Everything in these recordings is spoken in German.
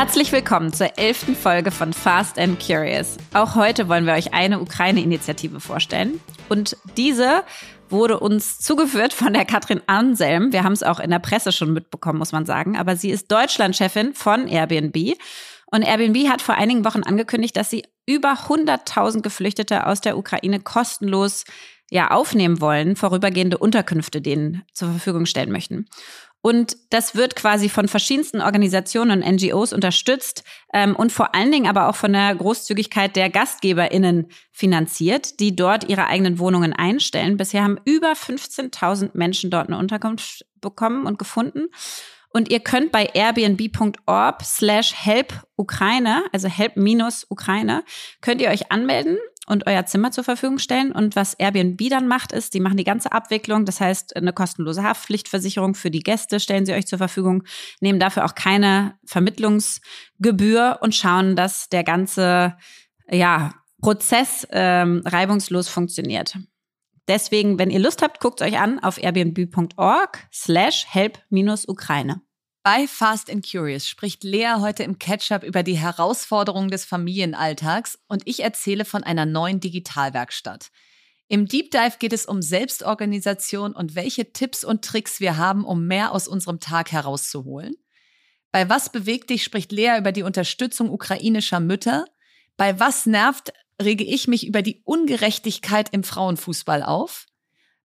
Herzlich willkommen zur elften Folge von Fast and Curious. Auch heute wollen wir euch eine Ukraine-Initiative vorstellen. Und diese wurde uns zugeführt von der Katrin Anselm. Wir haben es auch in der Presse schon mitbekommen, muss man sagen. Aber sie ist Deutschlandchefin von Airbnb. Und Airbnb hat vor einigen Wochen angekündigt, dass sie über 100.000 Geflüchtete aus der Ukraine kostenlos ja aufnehmen wollen, vorübergehende Unterkünfte denen zur Verfügung stellen möchten. Und das wird quasi von verschiedensten Organisationen und NGOs unterstützt ähm, und vor allen Dingen aber auch von der Großzügigkeit der GastgeberInnen finanziert, die dort ihre eigenen Wohnungen einstellen. Bisher haben über 15.000 Menschen dort eine Unterkunft bekommen und gefunden. Und ihr könnt bei airbnb.org slash help Ukraine, also help minus Ukraine, könnt ihr euch anmelden und euer Zimmer zur Verfügung stellen. Und was Airbnb dann macht, ist, die machen die ganze Abwicklung. Das heißt, eine kostenlose Haftpflichtversicherung für die Gäste stellen sie euch zur Verfügung, nehmen dafür auch keine Vermittlungsgebühr und schauen, dass der ganze, ja, Prozess ähm, reibungslos funktioniert. Deswegen, wenn ihr Lust habt, guckt euch an auf airbnb.org slash help-Ukraine. Bei Fast and Curious spricht Lea heute im Catch-up über die Herausforderungen des Familienalltags und ich erzähle von einer neuen Digitalwerkstatt. Im Deep Dive geht es um Selbstorganisation und welche Tipps und Tricks wir haben, um mehr aus unserem Tag herauszuholen. Bei Was bewegt dich spricht Lea über die Unterstützung ukrainischer Mütter. Bei Was nervt rege ich mich über die Ungerechtigkeit im Frauenfußball auf.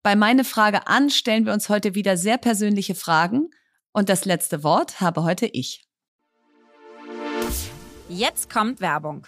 Bei meine Frage an stellen wir uns heute wieder sehr persönliche Fragen und das letzte Wort habe heute ich. Jetzt kommt Werbung.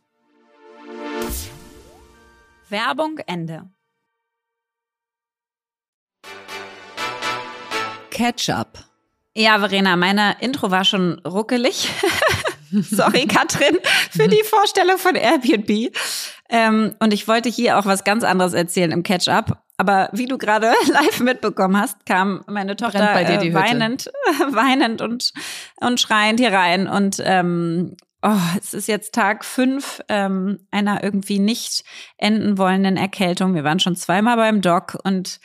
Werbung Ende. Ketchup. Ja, Verena, meine Intro war schon ruckelig. Sorry, Katrin, für die Vorstellung von Airbnb. Ähm, und ich wollte hier auch was ganz anderes erzählen im Catch-up. Aber wie du gerade live mitbekommen hast, kam meine Tochter äh, weinend, weinend und, und schreiend hier rein. Und ähm, oh, es ist jetzt Tag fünf ähm, einer irgendwie nicht enden wollenden Erkältung. Wir waren schon zweimal beim Doc und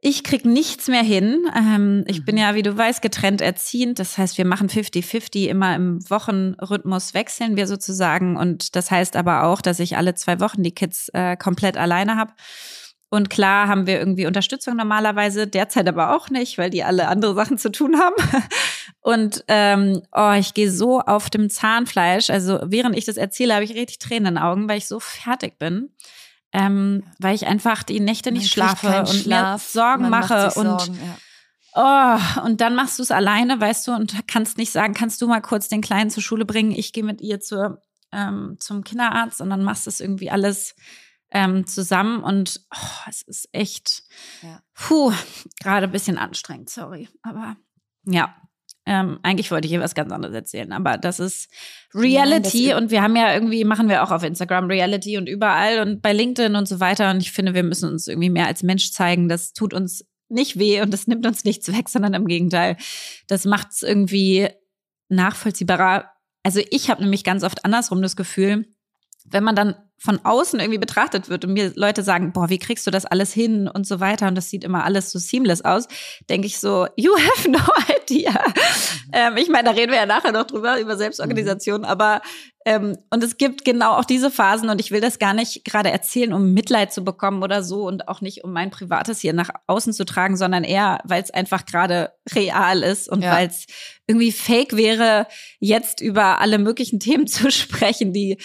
ich krieg nichts mehr hin. Ähm, ich bin mhm. ja, wie du weißt, getrennt erziehend. Das heißt, wir machen 50-50 immer im Wochenrhythmus wechseln wir sozusagen. Und das heißt aber auch, dass ich alle zwei Wochen die Kids äh, komplett alleine habe. Und klar haben wir irgendwie Unterstützung normalerweise, derzeit aber auch nicht, weil die alle andere Sachen zu tun haben. Und ähm, oh, ich gehe so auf dem Zahnfleisch. Also während ich das erzähle, habe ich richtig Tränen in den Augen, weil ich so fertig bin. Ähm, weil ich einfach die Nächte nicht schlafe und Schlaf. mir Sorgen mache und Sorgen, ja. oh, und dann machst du es alleine, weißt du, und kannst nicht sagen, kannst du mal kurz den Kleinen zur Schule bringen, ich gehe mit ihr zur, ähm, zum Kinderarzt und dann machst du es irgendwie alles ähm, zusammen und oh, es ist echt, ja. puh, gerade ein bisschen anstrengend, sorry. Aber ja, ähm, eigentlich wollte ich hier was ganz anderes erzählen, aber das ist Reality ja, das und wir haben ja irgendwie, machen wir auch auf Instagram Reality und überall und bei LinkedIn und so weiter. Und ich finde, wir müssen uns irgendwie mehr als Mensch zeigen. Das tut uns nicht weh und das nimmt uns nichts weg, sondern im Gegenteil. Das macht es irgendwie nachvollziehbarer. Also ich habe nämlich ganz oft andersrum das Gefühl, wenn man dann von außen irgendwie betrachtet wird und mir Leute sagen, boah, wie kriegst du das alles hin und so weiter und das sieht immer alles so seamless aus, denke ich so, you have no idea. Ähm, ich meine, da reden wir ja nachher noch drüber, über Selbstorganisation, mhm. aber ähm, und es gibt genau auch diese Phasen und ich will das gar nicht gerade erzählen, um Mitleid zu bekommen oder so und auch nicht, um mein Privates hier nach außen zu tragen, sondern eher, weil es einfach gerade real ist und ja. weil es irgendwie fake wäre, jetzt über alle möglichen Themen zu sprechen, die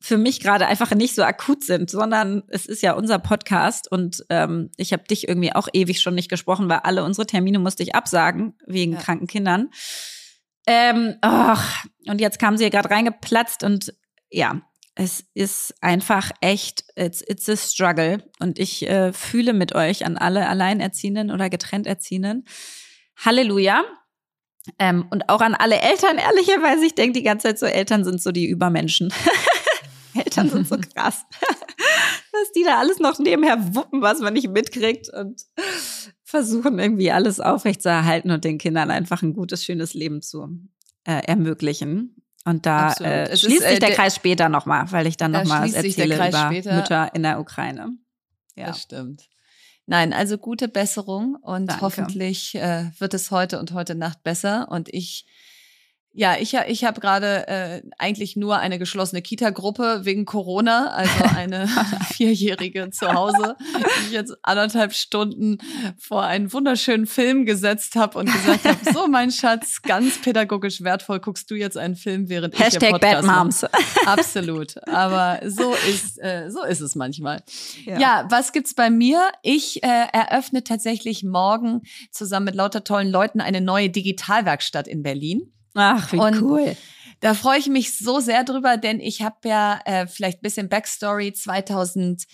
für mich gerade einfach nicht so akut sind, sondern es ist ja unser Podcast und ähm, ich habe dich irgendwie auch ewig schon nicht gesprochen, weil alle unsere Termine musste ich absagen wegen ja. kranken Kindern. Ähm, oh, und jetzt kam sie ja gerade reingeplatzt und ja, es ist einfach echt, it's, it's a struggle. Und ich äh, fühle mit euch an alle Alleinerziehenden oder getrennt Erziehenden. Halleluja. Ähm, und auch an alle Eltern, ehrlicherweise, ich denke die ganze Zeit so, Eltern sind so die Übermenschen. Eltern sind so krass. Dass die da alles noch nebenher wuppen, was man nicht mitkriegt und versuchen irgendwie alles aufrechtzuerhalten und den Kindern einfach ein gutes, schönes Leben zu äh, ermöglichen. Und da äh, schließt ist, sich der, äh, Kreis später nochmal, weil ich dann nochmal erzähle über später. Mütter in der Ukraine. Ja. Das stimmt. Nein, also gute Besserung und Danke. hoffentlich äh, wird es heute und heute Nacht besser. Und ich ja, ich, ich habe gerade äh, eigentlich nur eine geschlossene Kita-Gruppe wegen Corona, also eine Vierjährige zu Hause, die ich jetzt anderthalb Stunden vor einen wunderschönen Film gesetzt habe und gesagt habe, so mein Schatz, ganz pädagogisch wertvoll, guckst du jetzt einen Film, während Hashtag ich Podcast Bad Moms. Absolut, aber so ist, äh, so ist es manchmal. Ja. ja, was gibt's bei mir? Ich äh, eröffne tatsächlich morgen zusammen mit lauter tollen Leuten eine neue Digitalwerkstatt in Berlin. Ach, wie und cool. Da freue ich mich so sehr drüber, denn ich habe ja äh, vielleicht bisschen Backstory 2000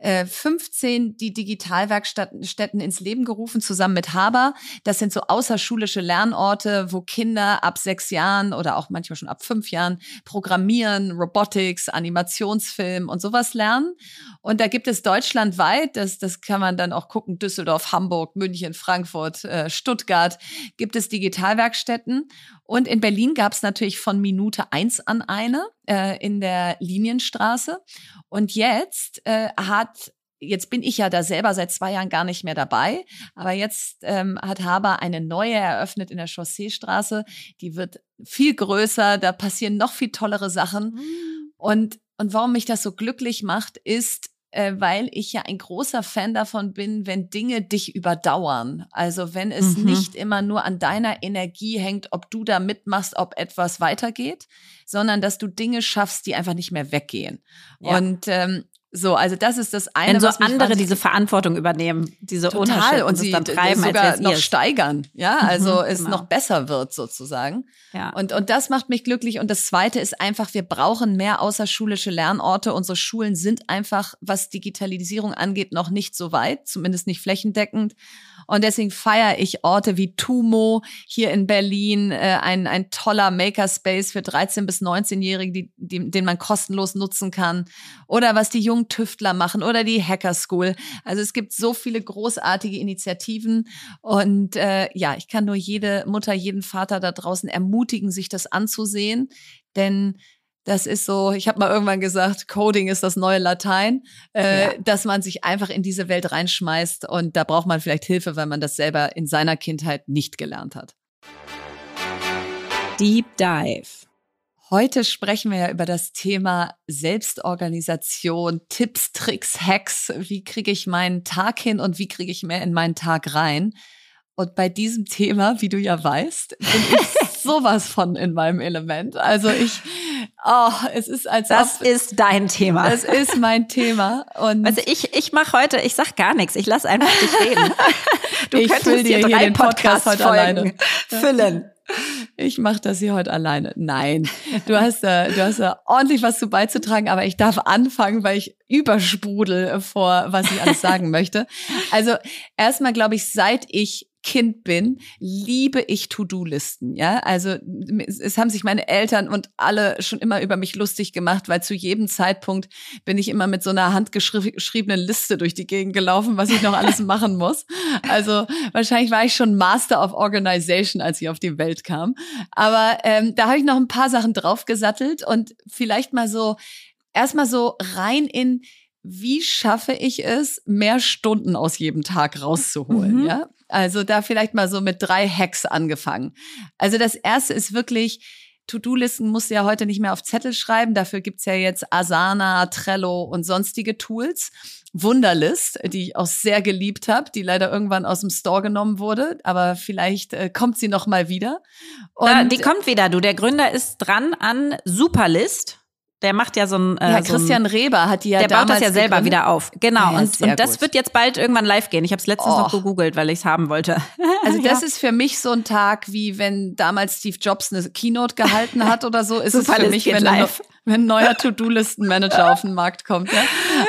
15 die Digitalwerkstätten ins Leben gerufen, zusammen mit Haber. Das sind so außerschulische Lernorte, wo Kinder ab sechs Jahren oder auch manchmal schon ab fünf Jahren Programmieren, Robotics, Animationsfilm und sowas lernen. Und da gibt es deutschlandweit, das, das kann man dann auch gucken, Düsseldorf, Hamburg, München, Frankfurt, äh, Stuttgart, gibt es Digitalwerkstätten. Und in Berlin gab es natürlich von Minute eins an eine äh, in der Linienstraße. Und jetzt äh, hat Jetzt bin ich ja da selber seit zwei Jahren gar nicht mehr dabei, aber jetzt ähm, hat Haber eine neue eröffnet in der Chausseestraße. Die wird viel größer, da passieren noch viel tollere Sachen. Mhm. Und und warum mich das so glücklich macht, ist, äh, weil ich ja ein großer Fan davon bin, wenn Dinge dich überdauern. Also wenn es mhm. nicht immer nur an deiner Energie hängt, ob du da mitmachst, ob etwas weitergeht, sondern dass du Dinge schaffst, die einfach nicht mehr weggehen. Ja. Und ähm, so, also das ist das eine. Wenn so andere diese Verantwortung übernehmen, diese total und sie dann treiben, sogar noch steigern, ja, mhm, also es genau. noch besser wird sozusagen. Ja. Und und das macht mich glücklich. Und das Zweite ist einfach, wir brauchen mehr außerschulische Lernorte. Unsere Schulen sind einfach, was Digitalisierung angeht, noch nicht so weit, zumindest nicht flächendeckend. Und deswegen feiere ich Orte wie Tumo hier in Berlin, äh, ein, ein toller Makerspace für 13- bis 19-Jährige, die, die, den man kostenlos nutzen kann. Oder was die jungen Tüftler machen oder die Hacker School. Also es gibt so viele großartige Initiativen. Und äh, ja, ich kann nur jede Mutter, jeden Vater da draußen ermutigen, sich das anzusehen. Denn das ist so, ich habe mal irgendwann gesagt, Coding ist das neue Latein, äh, ja. dass man sich einfach in diese Welt reinschmeißt und da braucht man vielleicht Hilfe, weil man das selber in seiner Kindheit nicht gelernt hat. Deep Dive. Heute sprechen wir ja über das Thema Selbstorganisation, Tipps, Tricks, Hacks. Wie kriege ich meinen Tag hin und wie kriege ich mehr in meinen Tag rein? Und bei diesem Thema, wie du ja weißt, bin ich sowas von in meinem Element. Also ich, oh, es ist als das ob, ist dein Thema. Es ist mein Thema. Und also ich, ich mache heute, ich sag gar nichts. Ich lass einfach dich reden. Du ich könntest dir drei den Podcast heute alleine füllen. Ich mache das hier heute alleine. Nein, du hast, äh, du hast äh, ordentlich was zu beizutragen, aber ich darf anfangen, weil ich übersprudel vor, was ich alles sagen möchte. Also erstmal glaube ich, seit ich Kind bin, liebe ich To-Do-Listen. Ja, also es haben sich meine Eltern und alle schon immer über mich lustig gemacht, weil zu jedem Zeitpunkt bin ich immer mit so einer handgeschriebenen Liste durch die Gegend gelaufen, was ich noch alles machen muss. Also wahrscheinlich war ich schon Master of Organization, als ich auf die Welt kam. Aber ähm, da habe ich noch ein paar Sachen draufgesattelt und vielleicht mal so erstmal so rein in wie schaffe ich es, mehr Stunden aus jedem Tag rauszuholen, mhm. ja? Also da vielleicht mal so mit drei Hacks angefangen. Also das erste ist wirklich, To-Do-Listen musst du ja heute nicht mehr auf Zettel schreiben. Dafür gibt's ja jetzt Asana, Trello und sonstige Tools. Wunderlist, die ich auch sehr geliebt habe, die leider irgendwann aus dem Store genommen wurde, aber vielleicht äh, kommt sie noch mal wieder. Und ja, die kommt wieder, du. Der Gründer ist dran an Superlist. Der macht ja so ein. Äh, ja, Christian so ein, Reber hat die ja Der baut das ja selber gegründet. wieder auf. Genau. Ja, und, und das gut. wird jetzt bald irgendwann live gehen. Ich habe es letztens oh. noch gegoogelt, weil ich es haben wollte. Also das ja. ist für mich so ein Tag, wie wenn damals Steve Jobs eine Keynote gehalten hat oder so. Ist es für mich, wenn live wenn ein neuer To-Do-Listen-Manager auf den Markt kommt. Ja?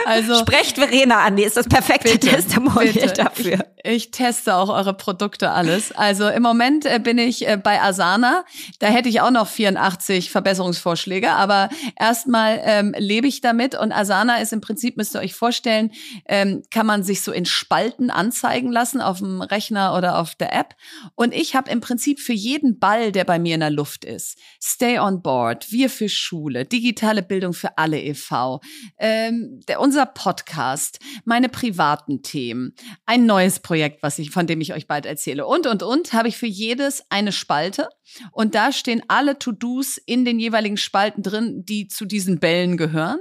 Also Sprecht Verena an, die ist das perfekte bitte, Testimonial bitte. dafür. Ich, ich, teste auch eure Produkte alles. Also im Moment äh, bin ich äh, bei Asana. Da hätte ich auch noch 84 Verbesserungsvorschläge, aber erstmal ähm, lebe ich damit und Asana ist im Prinzip, müsst ihr euch vorstellen, ähm, kann man sich so in Spalten anzeigen lassen auf dem Rechner oder auf der App. Und ich habe im Prinzip für jeden Ball, der bei mir in der Luft ist, Stay on Board, wir für Schule, Digital digitale Bildung für alle e.V., ähm, der, unser Podcast, meine privaten Themen, ein neues Projekt, was ich, von dem ich euch bald erzähle und, und, und, habe ich für jedes eine Spalte und da stehen alle To-Dos in den jeweiligen Spalten drin, die zu diesen Bällen gehören.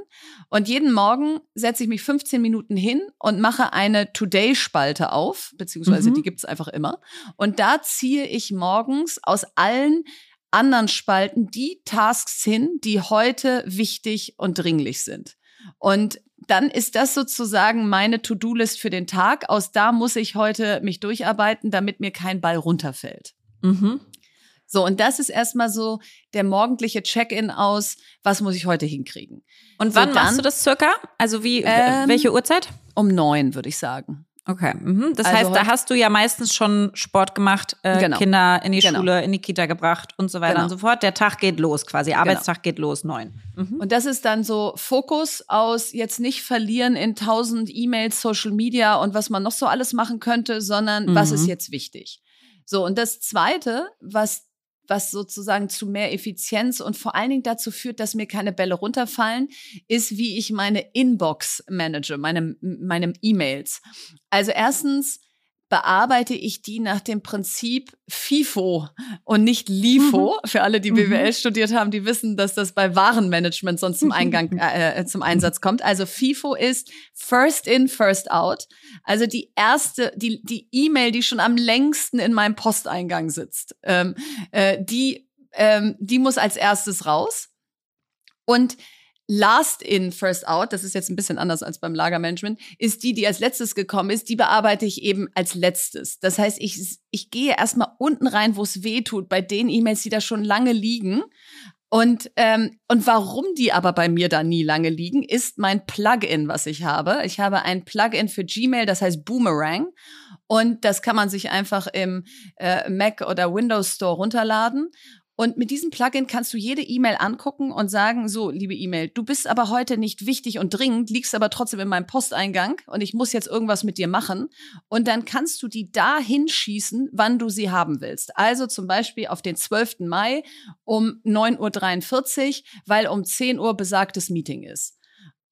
Und jeden Morgen setze ich mich 15 Minuten hin und mache eine Today-Spalte auf, beziehungsweise mhm. die gibt's einfach immer. Und da ziehe ich morgens aus allen anderen Spalten die Tasks hin, die heute wichtig und dringlich sind. Und dann ist das sozusagen meine To-Do-List für den Tag. Aus da muss ich heute mich durcharbeiten, damit mir kein Ball runterfällt. Mhm. So, und das ist erstmal so der morgendliche Check-in aus, was muss ich heute hinkriegen. Und wann so, dann, machst du das circa? Also wie, ähm, welche Uhrzeit? Um neun, würde ich sagen. Okay. Mhm. Das also heißt, da hast du ja meistens schon Sport gemacht, äh, genau. Kinder in die genau. Schule, in die Kita gebracht und so weiter genau. und so fort. Der Tag geht los quasi. Genau. Arbeitstag geht los, neun. Mhm. Und das ist dann so Fokus aus jetzt nicht verlieren in tausend E-Mails, Social Media und was man noch so alles machen könnte, sondern mhm. was ist mhm. jetzt wichtig? So, und das Zweite, was was sozusagen zu mehr Effizienz und vor allen Dingen dazu führt, dass mir keine Bälle runterfallen, ist, wie ich meine Inbox manage, meine, meine E-Mails. Also erstens bearbeite ich die nach dem Prinzip FIFO und nicht LIFO. Mhm. Für alle, die BWL mhm. studiert haben, die wissen, dass das bei Warenmanagement sonst zum Eingang äh, äh, zum Einsatz kommt. Also FIFO ist First in, First out. Also die erste, die die E-Mail, die schon am längsten in meinem Posteingang sitzt, ähm, äh, die ähm, die muss als erstes raus. Und Last in, first out, das ist jetzt ein bisschen anders als beim Lagermanagement, ist die, die als letztes gekommen ist, die bearbeite ich eben als letztes. Das heißt, ich, ich gehe erstmal unten rein, wo es weh tut, bei den E-Mails, die da schon lange liegen. Und, ähm, und warum die aber bei mir da nie lange liegen, ist mein Plugin, was ich habe. Ich habe ein Plugin für Gmail, das heißt Boomerang. Und das kann man sich einfach im äh, Mac oder Windows Store runterladen. Und mit diesem Plugin kannst du jede E-Mail angucken und sagen, so, liebe E-Mail, du bist aber heute nicht wichtig und dringend, liegst aber trotzdem in meinem Posteingang und ich muss jetzt irgendwas mit dir machen. Und dann kannst du die da hinschießen, wann du sie haben willst. Also zum Beispiel auf den 12. Mai um 9.43 Uhr, weil um 10 Uhr besagtes Meeting ist.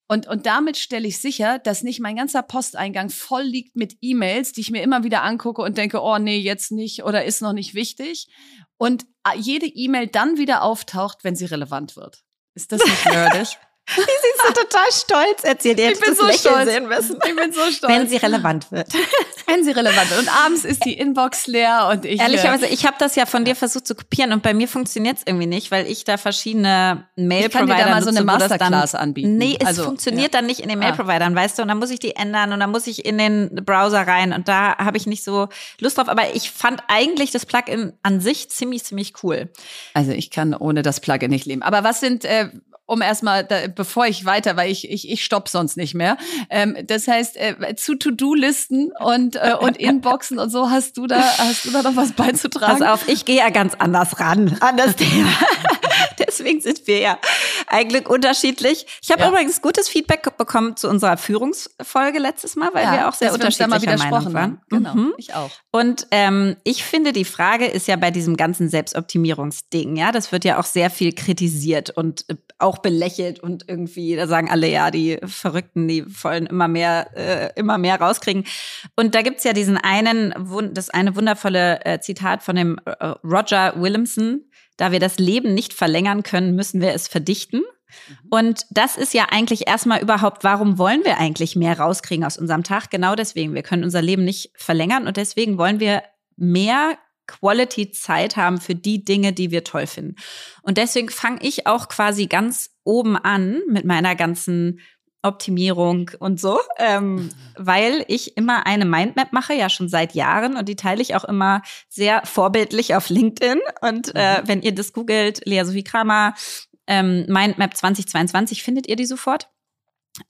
Und, und damit stelle ich sicher, dass nicht mein ganzer Posteingang voll liegt mit E-Mails, die ich mir immer wieder angucke und denke, oh nee, jetzt nicht oder ist noch nicht wichtig. Und jede E-Mail dann wieder auftaucht, wenn sie relevant wird. Ist das nicht nerdisch? Wie sie so total stolz erzählt. Ihr ich bin so stolz. Sehen müssen. Ich bin so stolz. Wenn sie relevant wird. Wenn sie relevant wird. Und abends ist die Inbox leer und ich. Ehrlicherweise, ich habe das ja von dir versucht zu kopieren und bei mir funktioniert es irgendwie nicht, weil ich da verschiedene Mail-Provider Ich kann dir da mal so eine Masterclass dann, anbieten. Nee, es also, funktioniert ja. dann nicht in den ah. Mail-Providern, weißt du? Und dann muss ich die ändern und dann muss ich in den Browser rein und da habe ich nicht so Lust drauf. Aber ich fand eigentlich das Plugin an sich ziemlich, ziemlich cool. Also ich kann ohne das Plugin nicht leben. Aber was sind, äh, um erstmal, da, bevor ich weiter, weil ich, ich, ich stopp sonst nicht mehr. Ähm, das heißt, äh, zu To-Do-Listen und, äh, und Inboxen und so hast du da, hast du da noch was beizutragen? Pass auf, ich gehe ja ganz anders ran an das Thema. Deswegen sind wir ja eigentlich unterschiedlich. Ich habe ja. übrigens gutes Feedback bekommen zu unserer Führungsfolge letztes Mal, weil ja, wir auch sehr unterschiedlicher Meinung waren. Genau, mhm. ich auch. Und ähm, ich finde, die Frage ist ja bei diesem ganzen Selbstoptimierungsding, ja, das wird ja auch sehr viel kritisiert und äh, auch belächelt und irgendwie, da sagen alle, ja, die Verrückten, die wollen immer mehr, äh, immer mehr rauskriegen. Und da gibt's ja diesen einen, das eine wundervolle äh, Zitat von dem äh, Roger Williamson, da wir das Leben nicht verlängern können, müssen wir es verdichten. Mhm. Und das ist ja eigentlich erstmal überhaupt, warum wollen wir eigentlich mehr rauskriegen aus unserem Tag? Genau deswegen. Wir können unser Leben nicht verlängern und deswegen wollen wir mehr Quality-Zeit haben für die Dinge, die wir toll finden. Und deswegen fange ich auch quasi ganz oben an mit meiner ganzen Optimierung und so, ähm, weil ich immer eine Mindmap mache, ja schon seit Jahren und die teile ich auch immer sehr vorbildlich auf LinkedIn. Und äh, mhm. wenn ihr das googelt, Lea Sophie Kramer, ähm, Mindmap 2022, findet ihr die sofort.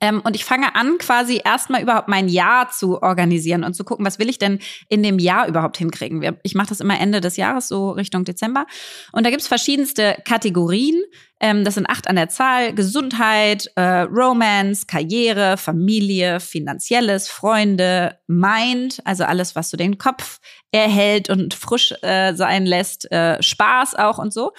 Ähm, und ich fange an, quasi erstmal überhaupt mein Jahr zu organisieren und zu gucken, was will ich denn in dem Jahr überhaupt hinkriegen. Ich mache das immer Ende des Jahres, so Richtung Dezember. Und da gibt's verschiedenste Kategorien. Ähm, das sind acht an der Zahl. Gesundheit, äh, Romance, Karriere, Familie, Finanzielles, Freunde, Mind, also alles, was so den Kopf erhält und frisch äh, sein lässt, äh, Spaß auch und so.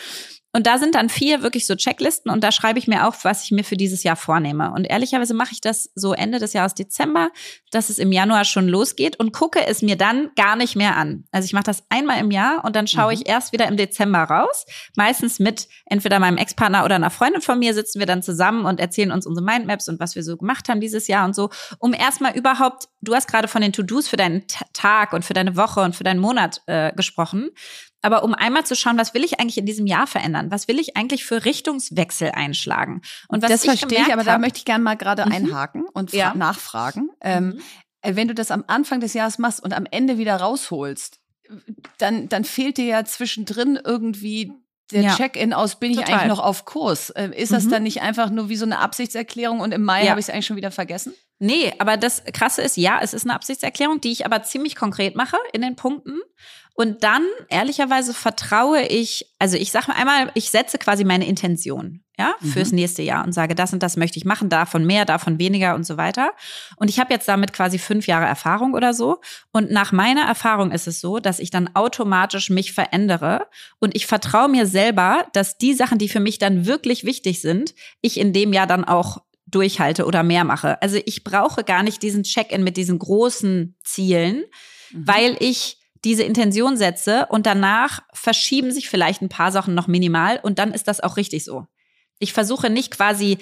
Und da sind dann vier wirklich so Checklisten und da schreibe ich mir auf, was ich mir für dieses Jahr vornehme. Und ehrlicherweise mache ich das so Ende des Jahres Dezember, dass es im Januar schon losgeht und gucke es mir dann gar nicht mehr an. Also ich mache das einmal im Jahr und dann schaue mhm. ich erst wieder im Dezember raus. Meistens mit entweder meinem Ex-Partner oder einer Freundin von mir sitzen wir dann zusammen und erzählen uns unsere Mindmaps und was wir so gemacht haben dieses Jahr und so, um erstmal überhaupt, du hast gerade von den To-Dos für deinen Tag und für deine Woche und für deinen Monat äh, gesprochen aber um einmal zu schauen, was will ich eigentlich in diesem Jahr verändern? Was will ich eigentlich für Richtungswechsel einschlagen? Und was das ich verstehe ich, aber da möchte ich gerne mal gerade mhm. einhaken und ja. nachfragen. Ähm, mhm. Ähm, wenn du das am Anfang des Jahres machst und am Ende wieder rausholst, dann, dann fehlt dir ja zwischendrin irgendwie der ja. Check-in aus, bin ich Total. eigentlich noch auf Kurs? Äh, ist das mhm. dann nicht einfach nur wie so eine Absichtserklärung und im Mai ja. habe ich es eigentlich schon wieder vergessen? Nee, aber das Krasse ist, ja, es ist eine Absichtserklärung, die ich aber ziemlich konkret mache in den Punkten. Und dann, ehrlicherweise, vertraue ich, also ich sage einmal, ich setze quasi meine Intention, ja, fürs mhm. nächste Jahr und sage, das und das möchte ich machen, davon mehr, davon weniger und so weiter. Und ich habe jetzt damit quasi fünf Jahre Erfahrung oder so. Und nach meiner Erfahrung ist es so, dass ich dann automatisch mich verändere und ich vertraue mir selber, dass die Sachen, die für mich dann wirklich wichtig sind, ich in dem Jahr dann auch durchhalte oder mehr mache. Also ich brauche gar nicht diesen Check-in mit diesen großen Zielen, mhm. weil ich diese Intention setze und danach verschieben sich vielleicht ein paar Sachen noch minimal und dann ist das auch richtig so. Ich versuche nicht quasi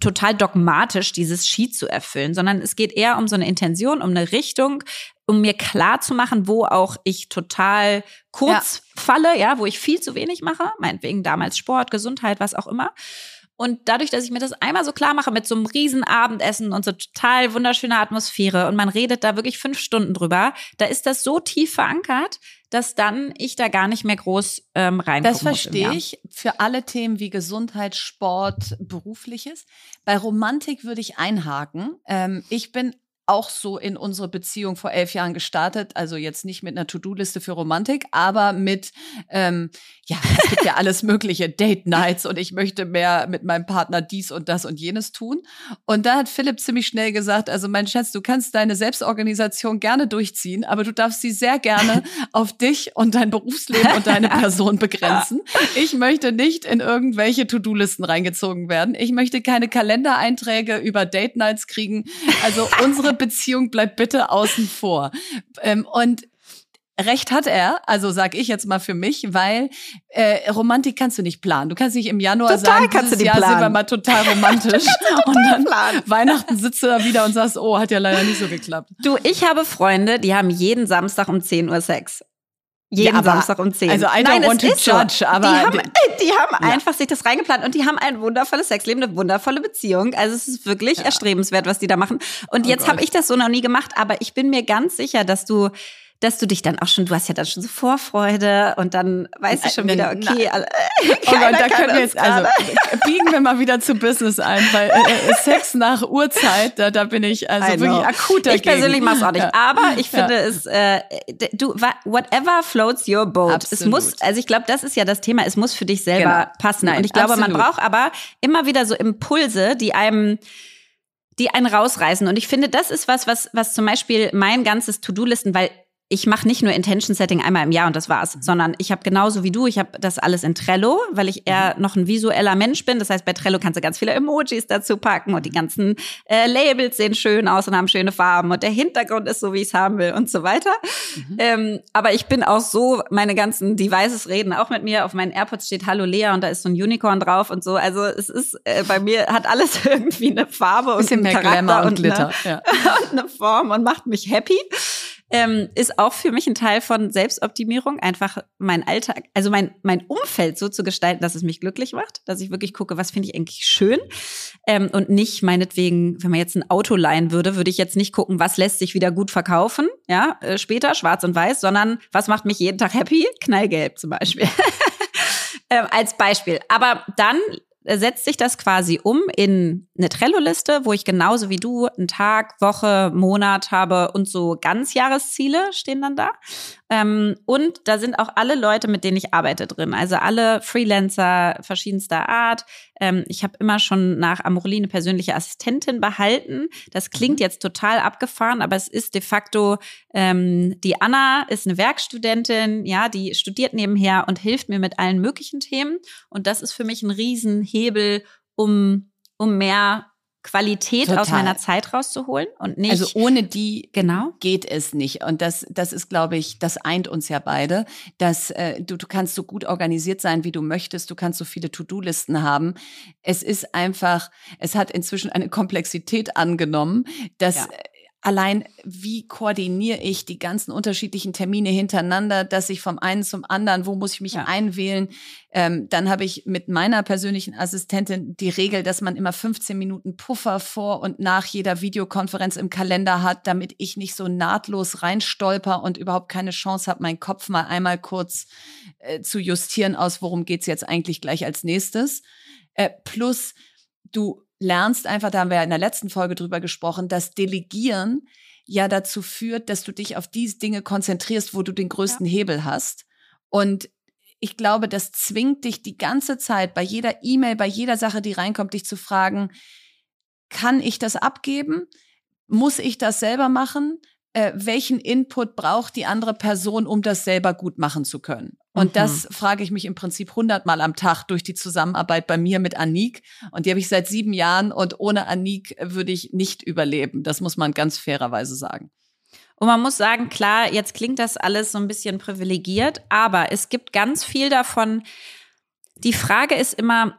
total dogmatisch dieses Sheet zu erfüllen, sondern es geht eher um so eine Intention, um eine Richtung, um mir klar zu machen, wo auch ich total kurz ja. falle, ja, wo ich viel zu wenig mache, meinetwegen damals Sport, Gesundheit, was auch immer. Und dadurch, dass ich mir das einmal so klar mache mit so einem riesen Abendessen und so total wunderschöner Atmosphäre und man redet da wirklich fünf Stunden drüber, da ist das so tief verankert, dass dann ich da gar nicht mehr groß ähm, reinkomme. Das verstehe ich für alle Themen wie Gesundheit, Sport, Berufliches. Bei Romantik würde ich einhaken. Ähm, ich bin auch so in unsere Beziehung vor elf Jahren gestartet. Also jetzt nicht mit einer To-Do-Liste für Romantik, aber mit, ähm, ja, es gibt ja alles mögliche, Date-Nights und ich möchte mehr mit meinem Partner dies und das und jenes tun. Und da hat Philipp ziemlich schnell gesagt, also mein Schatz, du kannst deine Selbstorganisation gerne durchziehen, aber du darfst sie sehr gerne auf dich und dein Berufsleben und deine Person begrenzen. Ich möchte nicht in irgendwelche To-Do-Listen reingezogen werden. Ich möchte keine Kalendereinträge über Date-Nights kriegen. Also unsere Beziehung bleibt bitte außen vor. Ähm, und Recht hat er, also sag ich jetzt mal für mich, weil äh, Romantik kannst du nicht planen. Du kannst nicht im Januar total sagen, kannst dieses du Jahr planen. sind wir mal total romantisch und dann planen. Weihnachten sitzt du da wieder und sagst, oh, hat ja leider nicht so geklappt. Du, ich habe Freunde, die haben jeden Samstag um 10 Uhr Sex. Jeden ja, Samstag um 10. Also I don't Nein, want to judge, so. aber die haben, die haben ja. einfach sich das reingeplant und die haben ein wundervolles Sexleben, eine wundervolle Beziehung. Also es ist wirklich ja. erstrebenswert, was die da machen. Und oh jetzt habe ich das so noch nie gemacht, aber ich bin mir ganz sicher, dass du dass du dich dann auch schon, du hast ja dann schon so Vorfreude und dann weißt du schon wieder, okay, alle, oh Gott, da können wir jetzt, also biegen wir mal wieder zu Business ein, weil äh, äh, Sex nach Uhrzeit, da, da bin ich also wirklich akut dagegen. Ich persönlich mach's auch nicht, ja. aber ich finde ja. es, äh, du, whatever floats your boat. Absolut. Es muss, also ich glaube, das ist ja das Thema, es muss für dich selber genau. passen. Nein, und ich glaube, absolut. man braucht aber immer wieder so Impulse, die einem die einen rausreißen. Und ich finde, das ist was, was, was zum Beispiel mein ganzes To-Do-Listen, weil ich mache nicht nur Intention Setting einmal im Jahr und das war's, sondern ich habe genauso wie du, ich habe das alles in Trello, weil ich eher noch ein visueller Mensch bin. Das heißt, bei Trello kannst du ganz viele Emojis dazu packen und die ganzen äh, Labels sehen schön aus und haben schöne Farben und der Hintergrund ist so, wie ich es haben will und so weiter. Mhm. Ähm, aber ich bin auch so, meine ganzen Devices reden auch mit mir. Auf meinen AirPods steht Hallo Lea und da ist so ein Unicorn drauf und so. Also es ist äh, bei mir hat alles irgendwie eine Farbe und einen Charakter und, und, Glitter. Eine, ja. und eine Form und macht mich happy ähm, ist auch für mich ein Teil von Selbstoptimierung, einfach mein Alltag, also mein, mein Umfeld so zu gestalten, dass es mich glücklich macht, dass ich wirklich gucke, was finde ich eigentlich schön ähm, und nicht meinetwegen, wenn man jetzt ein Auto leihen würde, würde ich jetzt nicht gucken, was lässt sich wieder gut verkaufen, ja, äh, später, schwarz und weiß, sondern was macht mich jeden Tag happy? Knallgelb zum Beispiel. ähm, als Beispiel. Aber dann setzt sich das quasi um in eine Trello-Liste, wo ich genauso wie du einen Tag, Woche, Monat habe und so Ganzjahresziele stehen dann da. Ähm, und da sind auch alle Leute, mit denen ich arbeite drin. Also alle Freelancer verschiedenster Art. Ähm, ich habe immer schon nach Amorelie eine persönliche Assistentin behalten. Das klingt mhm. jetzt total abgefahren, aber es ist de facto, ähm, die Anna ist eine Werkstudentin, ja, die studiert nebenher und hilft mir mit allen möglichen Themen. Und das ist für mich ein Riesenhebel, um, um mehr Qualität Total. aus meiner Zeit rauszuholen und nicht. Also ohne die genau geht es nicht. Und das, das ist, glaube ich, das eint uns ja beide, dass äh, du, du kannst so gut organisiert sein, wie du möchtest. Du kannst so viele To-Do-Listen haben. Es ist einfach, es hat inzwischen eine Komplexität angenommen, dass ja allein, wie koordiniere ich die ganzen unterschiedlichen Termine hintereinander, dass ich vom einen zum anderen, wo muss ich mich ja. einwählen? Ähm, dann habe ich mit meiner persönlichen Assistentin die Regel, dass man immer 15 Minuten Puffer vor und nach jeder Videokonferenz im Kalender hat, damit ich nicht so nahtlos reinstolper und überhaupt keine Chance habe, meinen Kopf mal einmal kurz äh, zu justieren aus, worum geht's jetzt eigentlich gleich als nächstes. Äh, plus, du lernst einfach, da haben wir ja in der letzten Folge drüber gesprochen, dass Delegieren ja dazu führt, dass du dich auf diese Dinge konzentrierst, wo du den größten ja. Hebel hast. Und ich glaube, das zwingt dich die ganze Zeit bei jeder E-Mail, bei jeder Sache, die reinkommt, dich zu fragen, kann ich das abgeben? Muss ich das selber machen? Äh, welchen Input braucht die andere Person, um das selber gut machen zu können? Und mhm. das frage ich mich im Prinzip hundertmal am Tag durch die Zusammenarbeit bei mir mit Anik. Und die habe ich seit sieben Jahren und ohne Anik würde ich nicht überleben. Das muss man ganz fairerweise sagen. Und man muss sagen, klar, jetzt klingt das alles so ein bisschen privilegiert, aber es gibt ganz viel davon. Die Frage ist immer,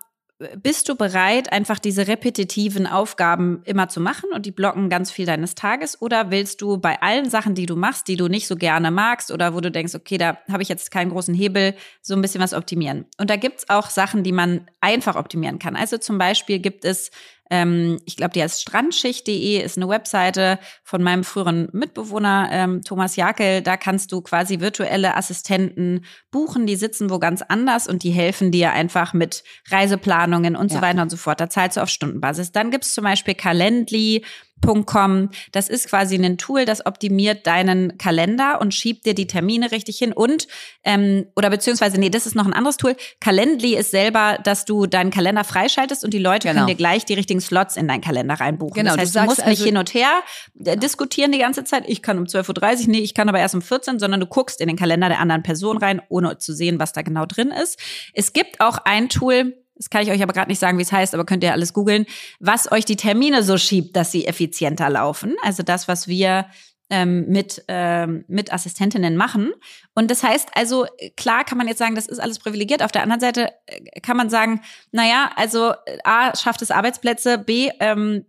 bist du bereit, einfach diese repetitiven Aufgaben immer zu machen und die blocken ganz viel deines Tages? Oder willst du bei allen Sachen, die du machst, die du nicht so gerne magst oder wo du denkst, okay, da habe ich jetzt keinen großen Hebel, so ein bisschen was optimieren? Und da gibt's auch Sachen, die man einfach optimieren kann. Also zum Beispiel gibt es ähm, ich glaube, die heißt strandschicht.de, ist eine Webseite von meinem früheren Mitbewohner ähm, Thomas Jakel. Da kannst du quasi virtuelle Assistenten buchen, die sitzen wo ganz anders und die helfen dir einfach mit Reiseplanungen und ja. so weiter und so fort. Da zahlst du auf Stundenbasis. Dann gibt's zum Beispiel Calendly Com. Das ist quasi ein Tool, das optimiert deinen Kalender und schiebt dir die Termine richtig hin. Und, ähm, oder beziehungsweise, nee, das ist noch ein anderes Tool. Calendly ist selber, dass du deinen Kalender freischaltest und die Leute genau. können dir gleich die richtigen Slots in deinen Kalender reinbuchen. Genau, das heißt, du, du musst also, nicht hin und her äh, diskutieren die ganze Zeit. Ich kann um 12.30 Uhr, nee, ich kann aber erst um 14, sondern du guckst in den Kalender der anderen Person rein, ohne zu sehen, was da genau drin ist. Es gibt auch ein Tool, das kann ich euch aber gerade nicht sagen, wie es heißt, aber könnt ihr alles googeln, was euch die Termine so schiebt, dass sie effizienter laufen. Also das, was wir ähm, mit, ähm, mit Assistentinnen machen. Und das heißt also, klar kann man jetzt sagen, das ist alles privilegiert. Auf der anderen Seite äh, kann man sagen, naja, also A, schafft es Arbeitsplätze, B, ähm,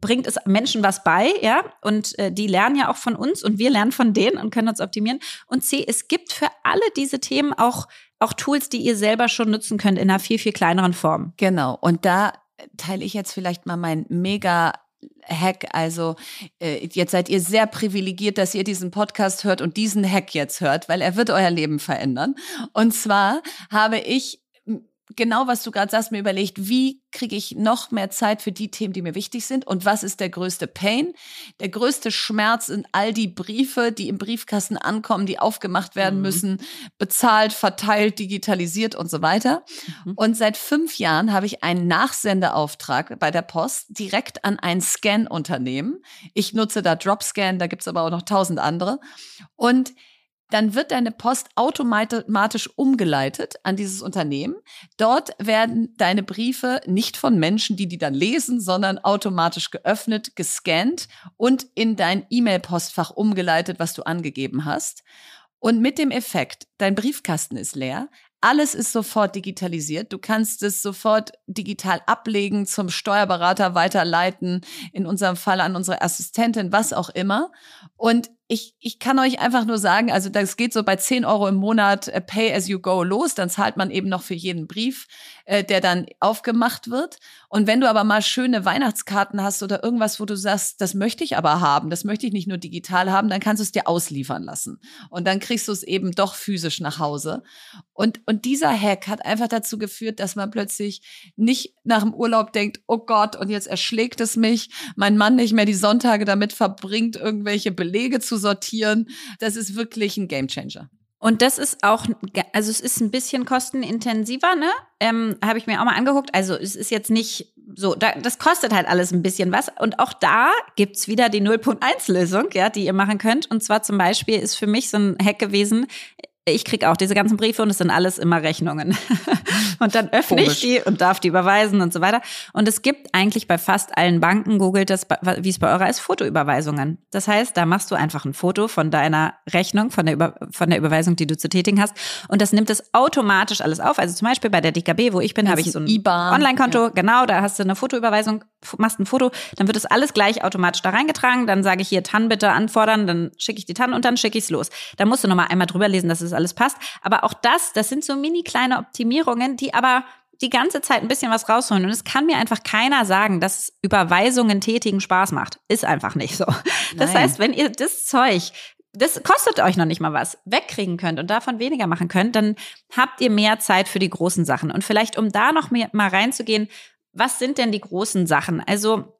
bringt es Menschen was bei, ja, und äh, die lernen ja auch von uns und wir lernen von denen und können uns optimieren. Und C, es gibt für alle diese Themen auch auch Tools, die ihr selber schon nutzen könnt in einer viel, viel kleineren Form. Genau. Und da teile ich jetzt vielleicht mal mein mega Hack. Also äh, jetzt seid ihr sehr privilegiert, dass ihr diesen Podcast hört und diesen Hack jetzt hört, weil er wird euer Leben verändern. Und zwar habe ich genau, was du gerade sagst, mir überlegt, wie kriege ich noch mehr Zeit für die Themen, die mir wichtig sind und was ist der größte Pain? Der größte Schmerz sind all die Briefe, die im Briefkasten ankommen, die aufgemacht werden mhm. müssen, bezahlt, verteilt, digitalisiert und so weiter. Mhm. Und seit fünf Jahren habe ich einen Nachsendeauftrag bei der Post direkt an ein Scan-Unternehmen. Ich nutze da Dropscan, da gibt's aber auch noch tausend andere. Und dann wird deine Post automatisch umgeleitet an dieses Unternehmen. Dort werden deine Briefe nicht von Menschen, die die dann lesen, sondern automatisch geöffnet, gescannt und in dein E-Mail-Postfach umgeleitet, was du angegeben hast. Und mit dem Effekt, dein Briefkasten ist leer, alles ist sofort digitalisiert. Du kannst es sofort digital ablegen, zum Steuerberater weiterleiten, in unserem Fall an unsere Assistentin, was auch immer. Und ich, ich kann euch einfach nur sagen, also das geht so bei 10 Euro im Monat äh, Pay as you go los, dann zahlt man eben noch für jeden Brief, äh, der dann aufgemacht wird. Und wenn du aber mal schöne Weihnachtskarten hast oder irgendwas, wo du sagst, das möchte ich aber haben, das möchte ich nicht nur digital haben, dann kannst du es dir ausliefern lassen. Und dann kriegst du es eben doch physisch nach Hause. Und, und dieser Hack hat einfach dazu geführt, dass man plötzlich nicht nach dem Urlaub denkt, oh Gott, und jetzt erschlägt es mich, mein Mann nicht mehr die Sonntage damit verbringt, irgendwelche Belege zu sortieren. Das ist wirklich ein Gamechanger. Und das ist auch, also es ist ein bisschen kostenintensiver, ne? Ähm, Habe ich mir auch mal angeguckt. Also es ist jetzt nicht so, da, das kostet halt alles ein bisschen was. Und auch da gibt's wieder die 0.1-Lösung, ja, die ihr machen könnt. Und zwar zum Beispiel ist für mich so ein Hack gewesen, ich kriege auch diese ganzen Briefe und es sind alles immer Rechnungen. und dann öffne Komisch. ich die und darf die überweisen und so weiter. Und es gibt eigentlich bei fast allen Banken, googelt das, wie es bei eurer ist, Fotoüberweisungen. Das heißt, da machst du einfach ein Foto von deiner Rechnung, von der, Über von der Überweisung, die du zu tätigen hast. Und das nimmt es automatisch alles auf. Also zum Beispiel bei der DKB, wo ich bin, habe ich so ein Online-Konto. Ja. Genau, da hast du eine Fotoüberweisung, machst ein Foto, dann wird das alles gleich automatisch da reingetragen. Dann sage ich hier TAN bitte anfordern, dann schicke ich die TAN und dann schicke ich es los. Da musst du nochmal einmal drüber lesen, dass es alles passt. Aber auch das, das sind so mini kleine Optimierungen, die aber die ganze Zeit ein bisschen was rausholen. Und es kann mir einfach keiner sagen, dass Überweisungen tätigen Spaß macht. Ist einfach nicht so. Das Nein. heißt, wenn ihr das Zeug das kostet euch noch nicht mal was, wegkriegen könnt und davon weniger machen könnt, dann habt ihr mehr Zeit für die großen Sachen. Und vielleicht, um da noch mehr, mal reinzugehen, was sind denn die großen Sachen? Also,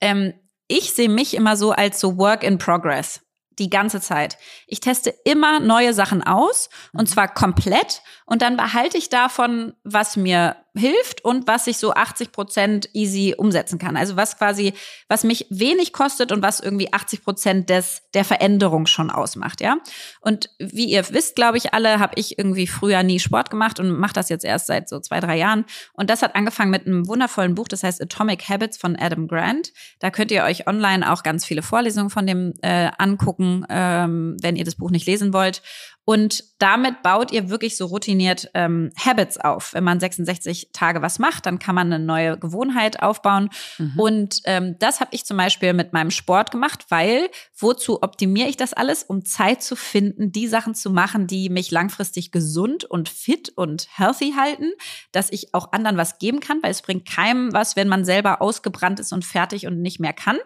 ähm, ich sehe mich immer so als so Work in Progress die ganze Zeit. Ich teste immer neue Sachen aus und mhm. zwar komplett und dann behalte ich davon, was mir hilft und was ich so 80 Prozent easy umsetzen kann. Also was quasi, was mich wenig kostet und was irgendwie 80 Prozent des der Veränderung schon ausmacht, ja. Und wie ihr wisst, glaube ich, alle, habe ich irgendwie früher nie Sport gemacht und mache das jetzt erst seit so zwei drei Jahren. Und das hat angefangen mit einem wundervollen Buch, das heißt Atomic Habits von Adam Grant. Da könnt ihr euch online auch ganz viele Vorlesungen von dem äh, angucken, ähm, wenn ihr das Buch nicht lesen wollt. Und damit baut ihr wirklich so routiniert ähm, Habits auf. Wenn man 66 Tage was macht, dann kann man eine neue Gewohnheit aufbauen. Mhm. Und ähm, das habe ich zum Beispiel mit meinem Sport gemacht, weil wozu optimiere ich das alles? Um Zeit zu finden, die Sachen zu machen, die mich langfristig gesund und fit und healthy halten, dass ich auch anderen was geben kann, weil es bringt keinem was, wenn man selber ausgebrannt ist und fertig und nicht mehr kann.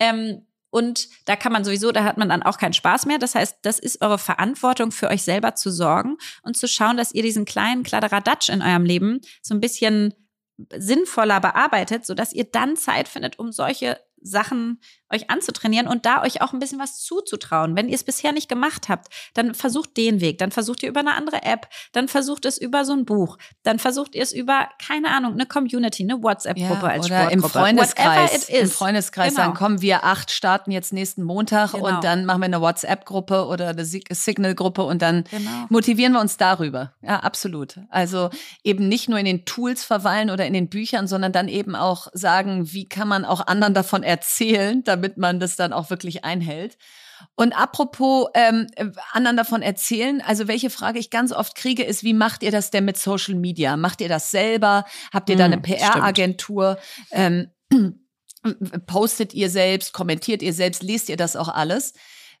Ähm, und da kann man sowieso, da hat man dann auch keinen Spaß mehr. Das heißt, das ist eure Verantwortung für euch selber zu sorgen und zu schauen, dass ihr diesen kleinen Kladderadatsch in eurem Leben so ein bisschen sinnvoller bearbeitet, sodass ihr dann Zeit findet, um solche Sachen euch anzutrainieren und da euch auch ein bisschen was zuzutrauen. Wenn ihr es bisher nicht gemacht habt, dann versucht den Weg, dann versucht ihr über eine andere App, dann versucht es über so ein Buch, dann versucht ihr es über, keine Ahnung, eine Community, eine WhatsApp-Gruppe ja, als oder im Freundeskreis. Im Freundeskreis genau. sagen, komm, wir acht starten jetzt nächsten Montag genau. und dann machen wir eine WhatsApp-Gruppe oder eine Signal-Gruppe und dann genau. motivieren wir uns darüber. Ja, absolut. Also eben nicht nur in den Tools verweilen oder in den Büchern, sondern dann eben auch sagen, wie kann man auch anderen davon erzählen, damit man das dann auch wirklich einhält. Und apropos ähm, anderen davon erzählen, also welche Frage ich ganz oft kriege, ist, wie macht ihr das denn mit Social Media? Macht ihr das selber? Habt ihr da eine hm, PR-Agentur? Ähm, postet ihr selbst? Kommentiert ihr selbst? Lest ihr das auch alles?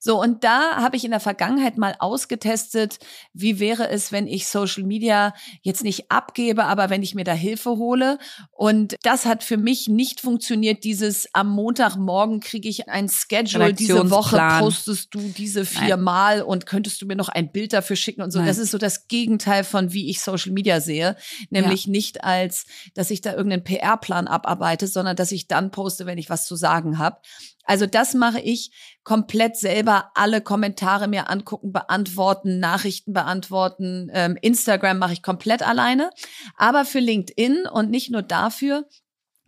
So, und da habe ich in der Vergangenheit mal ausgetestet, wie wäre es, wenn ich Social Media jetzt nicht abgebe, aber wenn ich mir da Hilfe hole. Und das hat für mich nicht funktioniert, dieses am Montagmorgen kriege ich ein Schedule, diese Woche postest du diese viermal und könntest du mir noch ein Bild dafür schicken und so. Nein. Das ist so das Gegenteil von wie ich Social Media sehe. Nämlich ja. nicht als, dass ich da irgendeinen PR-Plan abarbeite, sondern dass ich dann poste, wenn ich was zu sagen habe. Also das mache ich komplett selber. Alle Kommentare mir angucken, beantworten, Nachrichten beantworten. Ähm, Instagram mache ich komplett alleine. Aber für LinkedIn und nicht nur dafür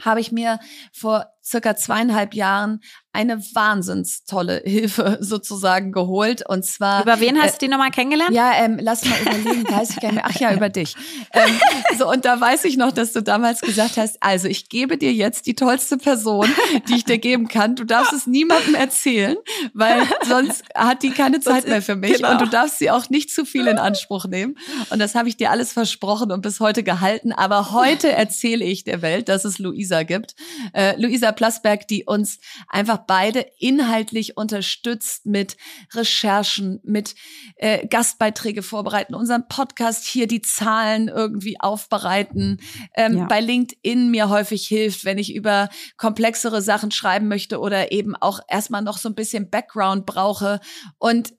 habe ich mir vor circa zweieinhalb Jahren eine wahnsinns tolle Hilfe sozusagen geholt. Und zwar. Über wen hast äh, du die nochmal kennengelernt? Ja, ähm, lass mal überlegen, weiß ich gar nicht mehr. Ach ja, über dich. Ähm, so, und da weiß ich noch, dass du damals gesagt hast, also ich gebe dir jetzt die tollste Person, die ich dir geben kann. Du darfst es niemandem erzählen, weil sonst hat die keine Zeit mehr für mich. Genau. Und du darfst sie auch nicht zu viel in Anspruch nehmen. Und das habe ich dir alles versprochen und bis heute gehalten. Aber heute erzähle ich der Welt, dass es Luisa gibt. Äh, Luisa Plasberg, die uns einfach beide inhaltlich unterstützt mit Recherchen, mit äh, Gastbeiträge vorbereiten, unseren Podcast hier die Zahlen irgendwie aufbereiten, ähm, ja. bei LinkedIn mir häufig hilft, wenn ich über komplexere Sachen schreiben möchte oder eben auch erstmal noch so ein bisschen Background brauche und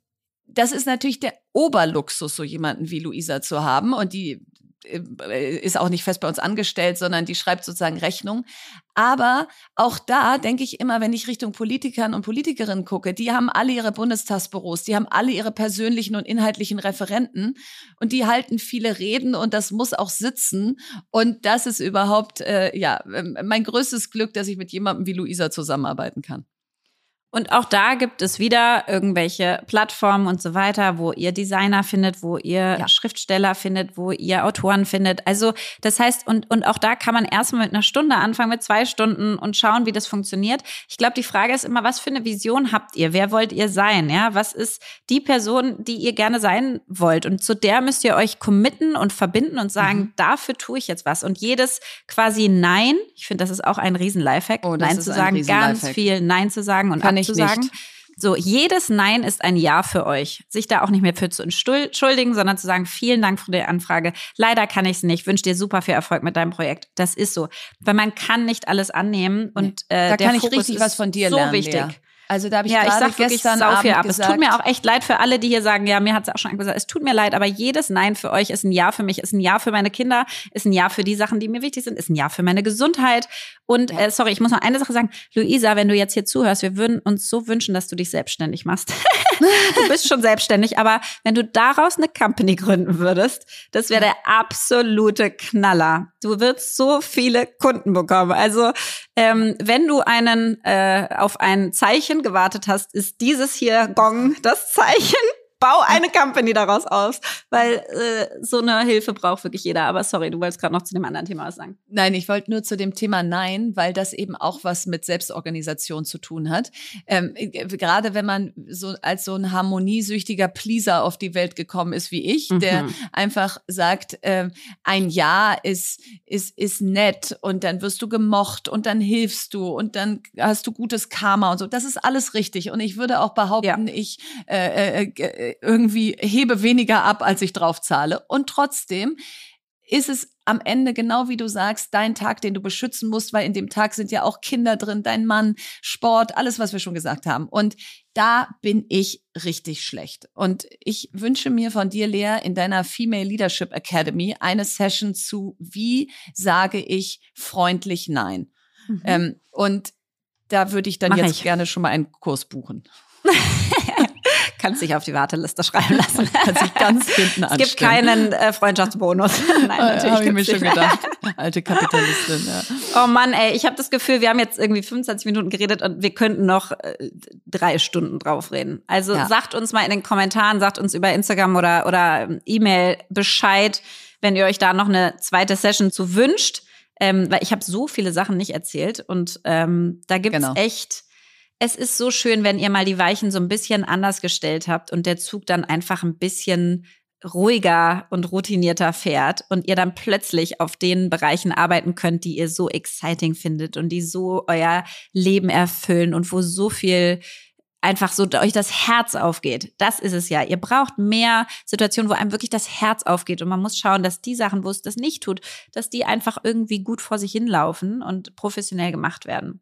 das ist natürlich der Oberluxus, so jemanden wie Luisa zu haben. Und die ist auch nicht fest bei uns angestellt, sondern die schreibt sozusagen Rechnung. Aber auch da denke ich immer, wenn ich Richtung Politikern und Politikerinnen gucke, die haben alle ihre Bundestagsbüros, die haben alle ihre persönlichen und inhaltlichen Referenten und die halten viele Reden und das muss auch sitzen. Und das ist überhaupt, äh, ja, ähm, mein größtes Glück, dass ich mit jemandem wie Luisa zusammenarbeiten kann. Und auch da gibt es wieder irgendwelche Plattformen und so weiter, wo ihr Designer findet, wo ihr ja. Schriftsteller findet, wo ihr Autoren findet. Also das heißt, und, und auch da kann man erstmal mit einer Stunde anfangen, mit zwei Stunden und schauen, wie das funktioniert. Ich glaube, die Frage ist immer, was für eine Vision habt ihr? Wer wollt ihr sein? Ja, was ist die Person, die ihr gerne sein wollt? Und zu der müsst ihr euch committen und verbinden und sagen, mhm. dafür tue ich jetzt was. Und jedes quasi Nein, ich finde, das ist auch ein riesen Lifehack, oh, Nein zu sagen, ganz viel Nein zu sagen und Kann ich zu sagen. So, jedes Nein ist ein Ja für euch. Sich da auch nicht mehr für zu entschuldigen, sondern zu sagen, vielen Dank für die Anfrage. Leider kann ich es nicht. Wünsche dir super viel Erfolg mit deinem Projekt. Das ist so. Weil man kann nicht alles annehmen und äh, da der kann ich richtig was von dir so lernen. wichtig. Lea. Also da habe ich ja, gerade ich gestern viel ab. Gesagt, es tut mir auch echt leid für alle, die hier sagen, ja, mir hat es auch schon gesagt, es tut mir leid, aber jedes Nein für euch ist ein Ja für mich, ist ein Ja für meine Kinder, ist ein Ja für die Sachen, die mir wichtig sind, ist ein Ja für meine Gesundheit. Und ja. äh, sorry, ich muss noch eine Sache sagen, Luisa, wenn du jetzt hier zuhörst, wir würden uns so wünschen, dass du dich selbstständig machst. du bist schon selbstständig, aber wenn du daraus eine Company gründen würdest, das wäre der absolute Knaller. Du würdest so viele Kunden bekommen. Also ähm, wenn du einen äh, auf ein Zeichen gewartet hast, ist dieses hier Gong das Zeichen bau eine Company daraus aus, weil äh, so eine Hilfe braucht wirklich jeder. Aber sorry, du wolltest gerade noch zu dem anderen Thema was sagen. Nein, ich wollte nur zu dem Thema Nein, weil das eben auch was mit Selbstorganisation zu tun hat. Ähm, äh, gerade wenn man so als so ein harmoniesüchtiger Pleaser auf die Welt gekommen ist wie ich, mhm. der einfach sagt, äh, ein Ja ist ist ist nett und dann wirst du gemocht und dann hilfst du und dann hast du gutes Karma und so. Das ist alles richtig und ich würde auch behaupten, ja. ich äh, äh, äh irgendwie hebe weniger ab, als ich drauf zahle. Und trotzdem ist es am Ende genau wie du sagst, dein Tag, den du beschützen musst, weil in dem Tag sind ja auch Kinder drin, dein Mann, Sport, alles, was wir schon gesagt haben. Und da bin ich richtig schlecht. Und ich wünsche mir von dir, Lea, in deiner Female Leadership Academy eine Session zu, wie sage ich freundlich Nein. Mhm. Ähm, und da würde ich dann Mach jetzt ich. gerne schon mal einen Kurs buchen. Kannst dich auf die Warteliste schreiben lassen. Kannst dich ganz hinten anstellen. Es gibt keinen äh, Freundschaftsbonus. Nein, natürlich. Habe ich mir schon gedacht. Alte Kapitalistin, ja. Oh Mann, ey, ich habe das Gefühl, wir haben jetzt irgendwie 25 Minuten geredet und wir könnten noch äh, drei Stunden drauf reden. Also ja. sagt uns mal in den Kommentaren, sagt uns über Instagram oder, oder E-Mail Bescheid, wenn ihr euch da noch eine zweite Session zu wünscht. Ähm, weil ich habe so viele Sachen nicht erzählt und ähm, da gibt's genau. echt es ist so schön, wenn ihr mal die Weichen so ein bisschen anders gestellt habt und der Zug dann einfach ein bisschen ruhiger und routinierter fährt und ihr dann plötzlich auf den Bereichen arbeiten könnt, die ihr so exciting findet und die so euer Leben erfüllen und wo so viel einfach so euch das Herz aufgeht. Das ist es ja. Ihr braucht mehr Situationen, wo einem wirklich das Herz aufgeht und man muss schauen, dass die Sachen, wo es das nicht tut, dass die einfach irgendwie gut vor sich hinlaufen und professionell gemacht werden.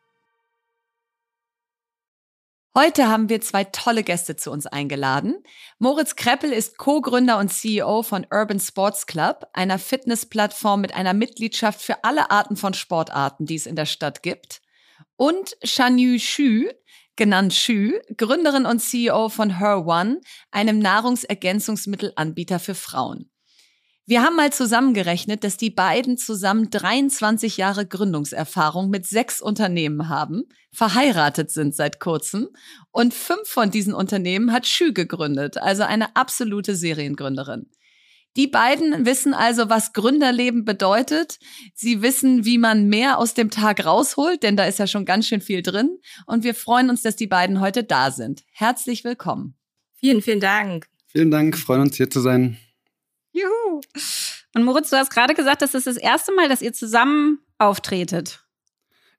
Heute haben wir zwei tolle Gäste zu uns eingeladen. Moritz Kreppel ist Co-Gründer und CEO von Urban Sports Club, einer Fitnessplattform mit einer Mitgliedschaft für alle Arten von Sportarten, die es in der Stadt gibt. Und Shanyu Xu genannt Xu, Gründerin und CEO von Her One, einem Nahrungsergänzungsmittelanbieter für Frauen. Wir haben mal zusammengerechnet, dass die beiden zusammen 23 Jahre Gründungserfahrung mit sechs Unternehmen haben, verheiratet sind seit kurzem und fünf von diesen Unternehmen hat Schü gegründet, also eine absolute Seriengründerin. Die beiden wissen also, was Gründerleben bedeutet. Sie wissen, wie man mehr aus dem Tag rausholt, denn da ist ja schon ganz schön viel drin. Und wir freuen uns, dass die beiden heute da sind. Herzlich willkommen. Vielen, vielen Dank. Vielen Dank, freuen uns hier zu sein. Juhu. Und Moritz, du hast gerade gesagt, das ist das erste Mal, dass ihr zusammen auftretet.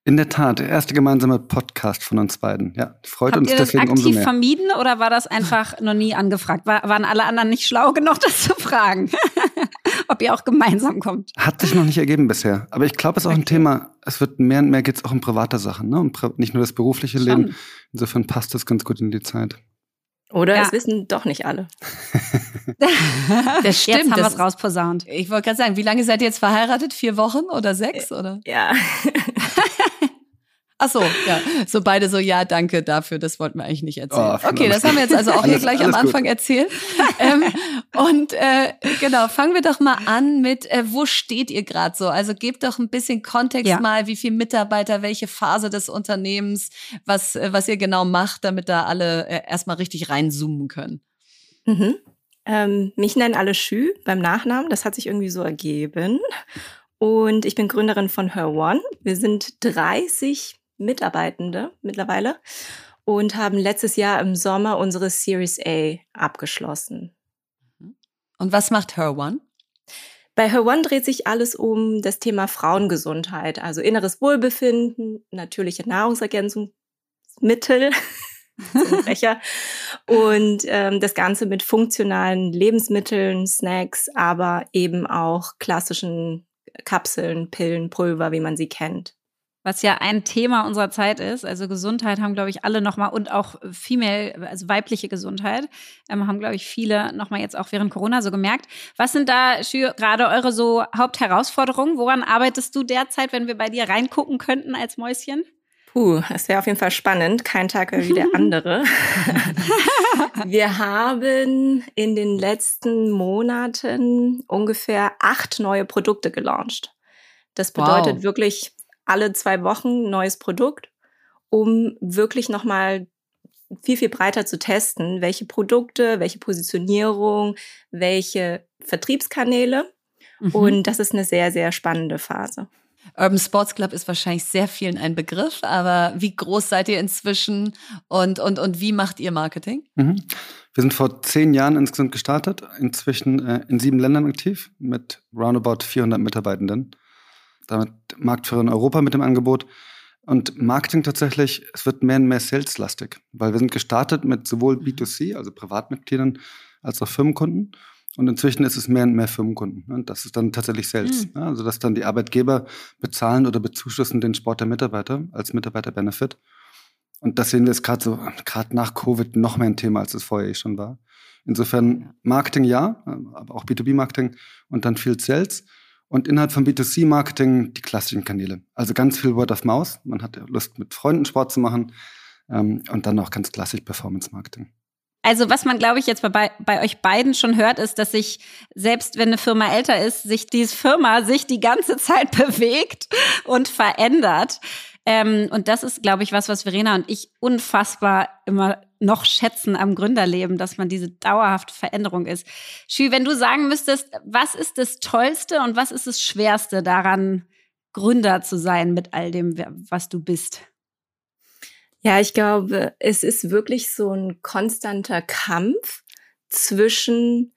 In der Tat, der erste gemeinsame Podcast von uns beiden. Ja, freut Habt uns ihr das deswegen aktiv umso mehr. vermieden oder war das einfach noch nie angefragt? War, waren alle anderen nicht schlau genug, das zu fragen? Ob ihr auch gemeinsam kommt? Hat sich noch nicht ergeben bisher. Aber ich glaube, es ist auch ein Thema, es wird mehr und mehr geht es auch um private Sachen, ne? um nicht nur das berufliche Schon. Leben. Insofern passt das ganz gut in die Zeit. Oder Ja. es wissen doch nicht alle. Das Jetzt stimmt. haben wir das es rausposaunt. Ich wollte gerade sagen, wie lange seid ihr jetzt verheiratet? Vier Wochen oder sechs? Oder? Ja. Ach so, ja. So beide so, ja, danke dafür, das wollten wir eigentlich nicht erzählen. Oh, okay, das haben wir jetzt also auch hier Alles- gleich am alles gut. Anfang erzählt. ähm, und äh, genau, fangen wir doch mal an mit, äh, wo steht ihr gerade so? Also gebt doch ein bisschen Kontext Ja. mal, wie viele Mitarbeiter, welche Phase des Unternehmens, was, äh, was ihr genau macht, damit da alle äh, erstmal richtig reinzoomen können. Mhm. Ähm, mich nennen alle Schü beim Nachnamen. Das hat sich irgendwie so ergeben. Und ich bin Gründerin von Her One. Wir sind 30 Mitarbeitende mittlerweile und haben letztes Jahr im Sommer unsere Series A abgeschlossen. Und was macht Her One? Bei Her One dreht sich alles um das Thema Frauengesundheit, also inneres Wohlbefinden, natürliche Nahrungsergänzungsmittel, Zungenbrecher, und ähm, das Ganze mit funktionalen Lebensmitteln, Snacks, aber eben auch klassischen Kapseln, Pillen, Pulver, wie man sie kennt. Was ja ein Thema unserer Zeit ist. Also Gesundheit haben, glaube ich, alle nochmal und auch female, also weibliche Gesundheit, ähm, haben, glaube ich, viele nochmal jetzt auch während Corona so gemerkt. Was sind da gerade eure so Hauptherausforderungen? Woran arbeitest du derzeit, wenn wir bei dir reingucken könnten als Mäuschen? Puh, das wäre auf jeden Fall spannend. Kein Tag wie der andere. Wir haben in den letzten Monaten ungefähr acht neue Produkte gelauncht. Das bedeutet Wow. wirklich alle zwei Wochen neues Produkt, um wirklich nochmal viel, viel breiter zu testen, welche Produkte, welche Positionierung, welche Vertriebskanäle. Mhm. Und das ist eine sehr, sehr spannende Phase. Urban Sports Club ist wahrscheinlich sehr vielen ein Begriff, aber wie groß seid ihr inzwischen und, und, und wie macht ihr Marketing? Mhm. Wir sind vor zehn Jahren insgesamt gestartet, inzwischen äh, in sieben Ländern aktiv mit roundabout 400 Mitarbeitenden. Damit Marktführer in Europa mit dem Angebot. Und Marketing tatsächlich, es wird mehr und mehr saleslastig, weil wir sind gestartet mit sowohl B2C, also Privatmitgliedern, als auch Firmenkunden. Und inzwischen ist es mehr und mehr Firmenkunden. Und das ist dann tatsächlich Sales. Hm. Ja, also dass dann die Arbeitgeber bezahlen oder bezuschussen den Sport der Mitarbeiter als Mitarbeiter-Benefit. Und das sehen wir jetzt gerade so, gerade nach Covid noch mehr ein Thema, als es vorher eh schon war. Insofern Marketing ja, aber auch B2B-Marketing und dann viel Sales. Und innerhalb von B2C-Marketing die klassischen Kanäle. Also ganz viel Word of Mouth. Man hat Lust, mit Freunden Sport zu machen. Ähm, und dann auch ganz klassisch Performance-Marketing. Also was man, glaube ich, jetzt bei, bei euch beiden schon hört, ist, dass sich, selbst wenn eine Firma älter ist, sich diese Firma sich die ganze Zeit bewegt und verändert. Ähm, und das ist, glaube ich, was, was Verena und ich unfassbar immer noch schätzen am Gründerleben, dass man diese dauerhafte Veränderung ist. Schü, wenn du sagen müsstest, was ist das Tollste und was ist das Schwerste daran, Gründer zu sein mit all dem, was du bist? Ja, ich glaube, es ist wirklich so ein konstanter Kampf zwischen,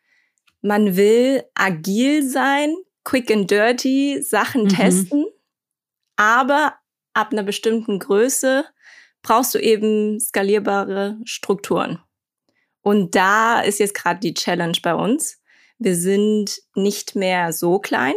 man will agil sein, quick and dirty, Sachen Mhm. testen, aber ab einer bestimmten Größe brauchst du eben skalierbare Strukturen. Und da ist jetzt gerade die Challenge bei uns. Wir sind nicht mehr so klein,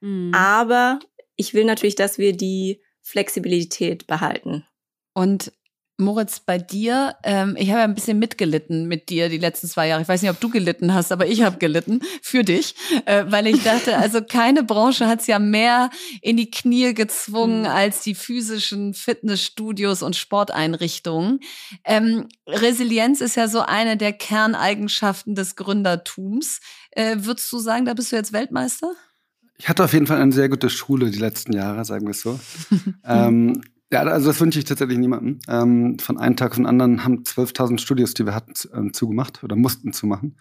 Mhm. aber ich will natürlich, dass wir die Flexibilität behalten. Und Moritz, bei dir, ähm, ich habe ja ein bisschen mitgelitten mit dir die letzten zwei Jahre. Ich weiß nicht, ob du gelitten hast, aber ich habe gelitten für dich, äh, weil ich dachte, also keine Branche hat es ja mehr in die Knie gezwungen mhm. als die physischen Fitnessstudios und Sporteinrichtungen. Ähm, Resilienz ist ja so eine der Kerneigenschaften des Gründertums. Äh, würdest du sagen, da bist du jetzt Weltmeister? Ich hatte auf jeden Fall eine sehr gute Schule die letzten Jahre, sagen wir es so. ähm, ja, also das wünsche ich tatsächlich niemandem. Ähm, von einem Tag auf den anderen haben 12.000 Studios, die wir hatten, äh, zugemacht oder mussten zumachen.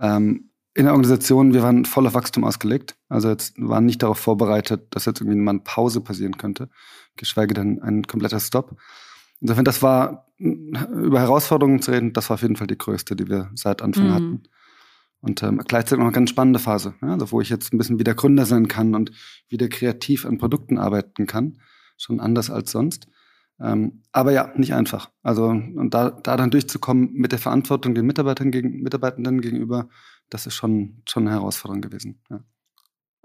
Ähm, in der Organisation, wir waren voll auf Wachstum ausgelegt. Also jetzt waren nicht darauf vorbereitet, dass jetzt irgendwie mal eine Pause passieren könnte, geschweige denn ein kompletter Stop. Insofern, das war, über Herausforderungen zu reden, das war auf jeden Fall die größte, die wir seit Anfang mhm. hatten. Und ähm, gleichzeitig noch eine ganz spannende Phase, ja, also wo ich jetzt ein bisschen wieder Gründer sein kann und wieder kreativ an Produkten arbeiten kann schon anders als sonst. Ähm, aber ja, nicht einfach. Also und da, da dann durchzukommen mit der Verantwortung den Mitarbeitern gegen, Mitarbeitenden gegenüber, das ist schon, schon eine Herausforderung gewesen. Ja.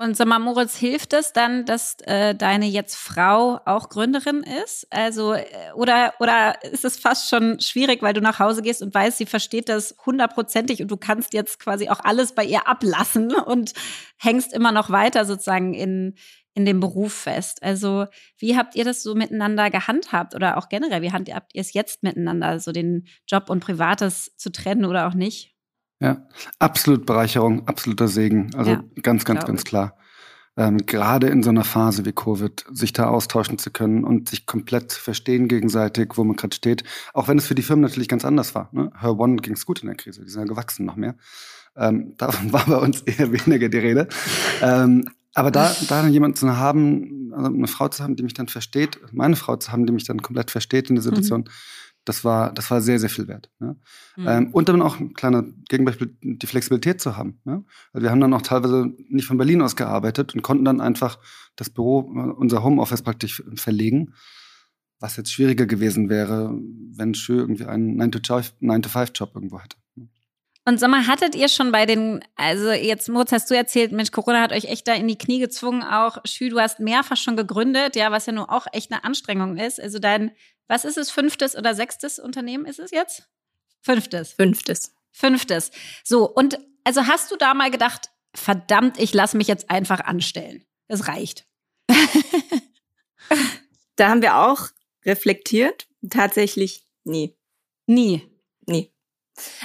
Und sag mal, Moritz, hilft es dann, dass äh, deine jetzt Frau auch Gründerin ist? Also, äh, oder, oder ist es fast schon schwierig, weil du nach Hause gehst und weißt, sie versteht das hundertprozentig und du kannst jetzt quasi auch alles bei ihr ablassen und hängst immer noch weiter sozusagen in, in dem Beruf fest. Also wie habt ihr das so miteinander gehandhabt oder auch generell, wie habt ihr es jetzt miteinander, so den Job und Privates zu trennen oder auch nicht? Ja, absolut Bereicherung, absoluter Segen. Also ja, ganz, ganz, ganz klar. Ähm, gerade in so einer Phase wie Covid, sich da austauschen zu können und sich komplett zu verstehen gegenseitig, wo man gerade steht. Auch wenn es für die Firmen natürlich ganz anders war. Ne? Her One ging es gut in der Krise, die sind ja gewachsen noch mehr. Ähm, davon war bei uns eher weniger die Rede. Ähm, aber da, da dann jemanden zu haben, also eine Frau zu haben, die mich dann versteht, meine Frau zu haben, die mich dann komplett versteht in der Situation, mhm. das war, das war sehr, sehr viel wert. Ne? Mhm. Ähm, und dann auch ein kleiner Gegenbeispiel, die Flexibilität zu haben. Ne? Also wir haben dann auch teilweise nicht von Berlin aus gearbeitet und konnten dann einfach das Büro, unser Homeoffice praktisch verlegen. Was jetzt schwieriger gewesen wäre, wenn Schö irgendwie einen 9-to-5-Job irgendwo hätte. Und sag mal, hattet ihr schon bei den, also jetzt, Moritz, hast du erzählt, Mensch, Corona hat euch echt da in die Knie gezwungen, auch Schü, du hast mehrfach schon gegründet, ja, was ja nur auch echt eine Anstrengung ist. Also dein, was ist es, fünftes oder sechstes Unternehmen ist es jetzt? Fünftes. Fünftes. Fünftes. So, und also hast du da mal gedacht, verdammt, ich lasse mich jetzt einfach anstellen. Das reicht. da haben wir auch reflektiert. Tatsächlich nie. Nie. Nie.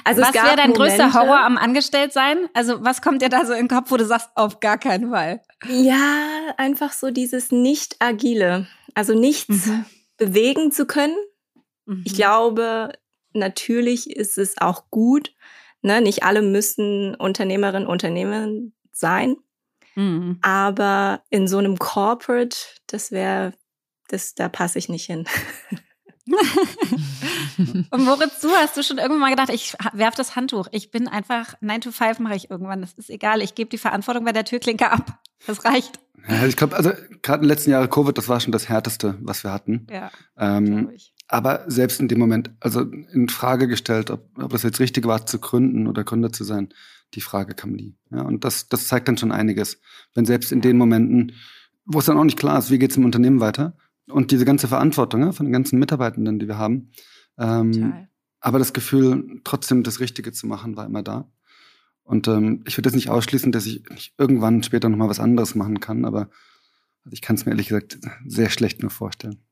Also was wäre dein Momente, größter Horror am Angestelltsein? Also was kommt dir da so in den Kopf, wo du sagst, auf gar keinen Fall? Ja, einfach so dieses nicht agile, also nichts mhm. bewegen zu können. Mhm. Ich glaube, natürlich ist es auch gut. Ne? Nicht alle müssen Unternehmerin, Unternehmer sein. Mhm. Aber in so einem Corporate, das wäre, das, da passe ich nicht hin. Und Moritz, du hast du schon irgendwann mal gedacht, ich werf das Handtuch. Ich bin einfach 9 to 5 mache ich irgendwann. Das ist egal. Ich gebe die Verantwortung bei der Türklinke ab. Das reicht. Ja, ich glaube, also gerade in den letzten Jahren Covid, das war schon das Härteste, was wir hatten. Ja. Ähm, aber selbst in dem Moment, also in Frage gestellt, ob, ob das jetzt richtig war, zu gründen oder Gründer zu sein, die Frage kam nie. Ja, und das, das zeigt dann schon einiges. Wenn selbst in den Momenten, wo es dann auch nicht klar ist, wie geht es im Unternehmen weiter, und diese ganze Verantwortung ja, von den ganzen Mitarbeitenden, die wir haben. Ähm, aber das Gefühl, trotzdem das Richtige zu machen, war immer da. Und ähm, ich würde jetzt nicht ausschließen, dass ich nicht irgendwann später nochmal was anderes machen kann, aber ich kann es mir ehrlich gesagt sehr schlecht nur vorstellen.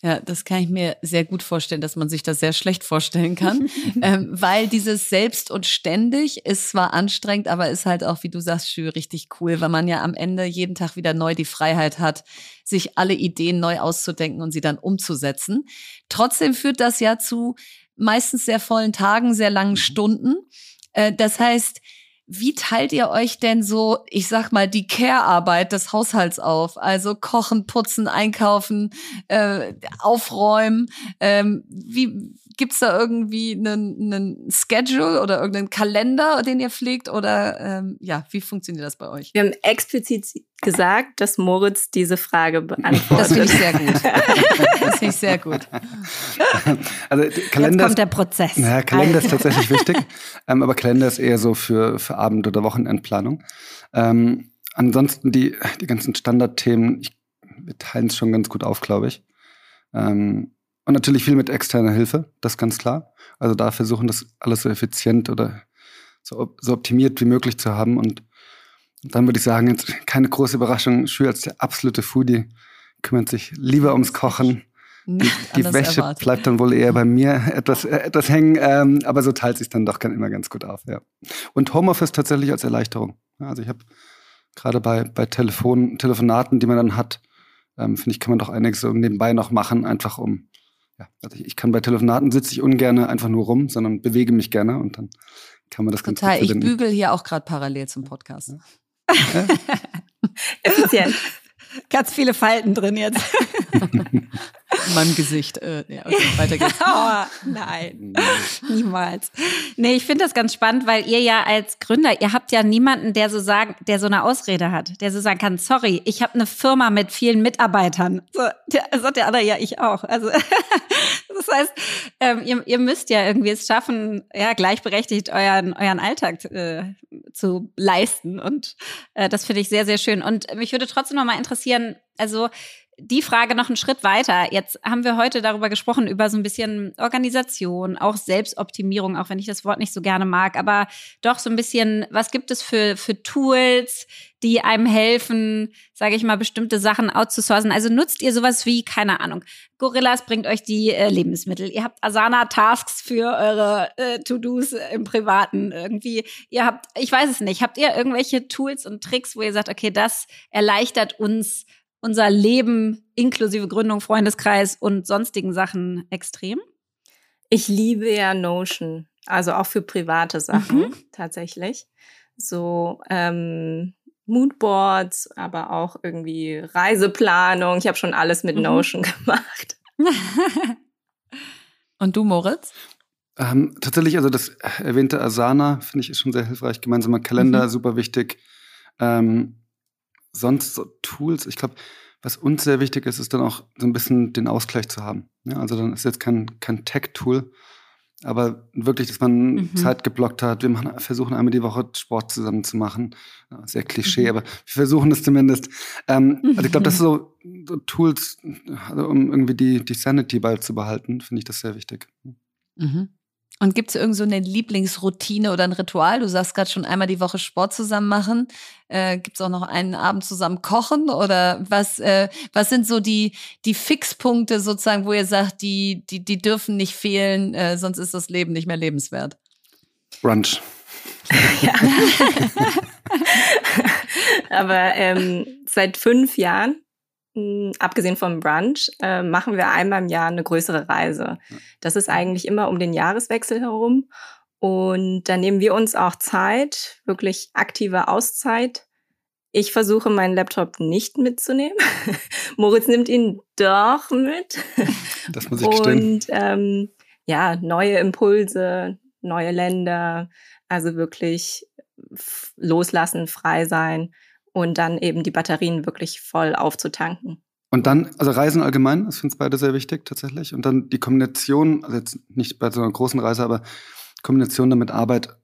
Ja, das kann ich mir sehr gut vorstellen, dass man sich das sehr schlecht vorstellen kann, ähm, weil dieses selbst und ständig ist zwar anstrengend, aber ist halt auch, wie du sagst, Schü, richtig cool, weil man ja am Ende jeden Tag wieder neu die Freiheit hat, sich alle Ideen neu auszudenken und sie dann umzusetzen. Trotzdem führt das ja zu meistens sehr vollen Tagen, sehr langen mhm. Stunden. Äh, das heißt, wie teilt ihr euch denn so, ich sag mal, die Care-Arbeit des Haushalts auf? Also kochen, putzen, einkaufen, äh, aufräumen. Ähm, wie gibt's da irgendwie einen, einen Schedule oder irgendeinen Kalender, den ihr pflegt? Oder ähm, ja, wie funktioniert das bei euch? Wir haben explizit gesagt, dass Moritz diese Frage beantwortet. Das finde ich sehr gut. Das finde ich sehr gut. Also Kalender Jetzt kommt der Prozess. Ja, Kalender ist tatsächlich wichtig, ähm, aber Kalender ist eher so für, für Abend- oder Wochenendplanung. Ähm, ansonsten die, die ganzen Standardthemen, ich, wir teilen es schon ganz gut auf, glaube ich. Ähm, Und natürlich viel mit externer Hilfe, das ist ganz klar. Also da versuchen, das alles so effizient oder so, so optimiert wie möglich zu haben. Und dann würde ich sagen, jetzt keine große Überraschung. Schü als der absolute Foodie kümmert sich lieber ums Kochen. Die, die Wäsche erwartet. bleibt dann wohl eher bei mir etwas, äh, etwas hängen, ähm, aber so teilt sich dann doch immer ganz gut auf. Ja. Und Homeoffice tatsächlich als Erleichterung. Also ich habe gerade bei, bei Telefon, Telefonaten, die man dann hat, ähm, finde ich, kann man doch einiges so nebenbei noch machen, einfach um, ja, also ich, ich kann bei Telefonaten sitze ich ungern einfach nur rum, sondern bewege mich gerne und dann kann man das Total. ganz gut Ich bügel hier auch gerade parallel zum Podcast. Ja. Effizient. Ganz viele Falten drin jetzt. In meinem Gesicht. Äh, ja, okay, weiter geht's. oh, nein, niemals. Nee, ich finde das ganz spannend, weil ihr ja als Gründer, ihr habt ja niemanden, der so sagen, der so eine Ausrede hat, der so sagen kann, sorry, ich habe eine Firma mit vielen Mitarbeitern. So, der, sagt der andere, ja, ich auch. Also das heißt, ähm, ihr, ihr müsst ja irgendwie es schaffen, ja, gleichberechtigt euren, euren Alltag äh, zu leisten. Und äh, das finde ich sehr, sehr schön. Und mich würde trotzdem noch mal interessieren, also die Frage noch einen Schritt weiter. Jetzt haben wir heute darüber gesprochen, über so ein bisschen Organisation, auch Selbstoptimierung, auch wenn ich das Wort nicht so gerne mag, aber doch so ein bisschen, was gibt es für, für Tools, die einem helfen, sage ich mal, bestimmte Sachen outzusourcen? Also nutzt ihr sowas wie, keine Ahnung, Gorillas bringt euch die äh, Lebensmittel. Ihr habt Asana-Tasks für eure äh, To-Dos im Privaten irgendwie. Ihr habt, ich weiß es nicht, habt ihr irgendwelche Tools und Tricks, wo ihr sagt, okay, das erleichtert uns, unser Leben inklusive Gründung, Freundeskreis und sonstigen Sachen extrem? Ich liebe ja Notion, also auch für private Sachen mhm. tatsächlich. So ähm, Moodboards, aber auch irgendwie Reiseplanung. Ich habe schon alles mit mhm. Notion gemacht. und du, Moritz? Ähm, tatsächlich, also das erwähnte Asana finde ich ist schon sehr hilfreich. Gemeinsamer Kalender, mhm. super wichtig. Ähm, sonst so Tools, ich glaube, was uns sehr wichtig ist, ist dann auch so ein bisschen den Ausgleich zu haben. Ja, also dann ist jetzt kein, kein Tech-Tool, aber wirklich, dass man mhm. Zeit geblockt hat. Wir machen, versuchen einmal die Woche Sport zusammen zu machen. Sehr Klischee, mhm. aber wir versuchen es zumindest. Ähm, also ich glaube, das sind so, so Tools, also um irgendwie die, die Sanity bald zu behalten, finde ich das sehr wichtig. Mhm. Und gibt es irgend so eine Lieblingsroutine oder ein Ritual? Du sagst gerade schon einmal die Woche Sport zusammen machen. Äh, gibt es auch noch einen Abend zusammen kochen? Oder was, äh, was sind so die, die Fixpunkte sozusagen, wo ihr sagt, die, die, die dürfen nicht fehlen, äh, sonst ist das Leben nicht mehr lebenswert? Brunch. Aber ähm, seit fünf Jahren abgesehen vom Brunch, äh, machen wir einmal im Jahr eine größere Reise. Das ist eigentlich immer um den Jahreswechsel herum. Und da nehmen wir uns auch Zeit, wirklich aktive Auszeit. Ich versuche meinen Laptop nicht mitzunehmen. Moritz nimmt ihn doch mit. Das muss ich gestehen. Und ähm, ja, neue Impulse, neue Länder, also wirklich loslassen, frei sein und dann eben die Batterien wirklich voll aufzutanken. Und dann, also Reisen allgemein, das finde ich beide sehr wichtig tatsächlich. Und dann die Kombination, also jetzt nicht bei so einer großen Reise, aber Kombination damit Arbeit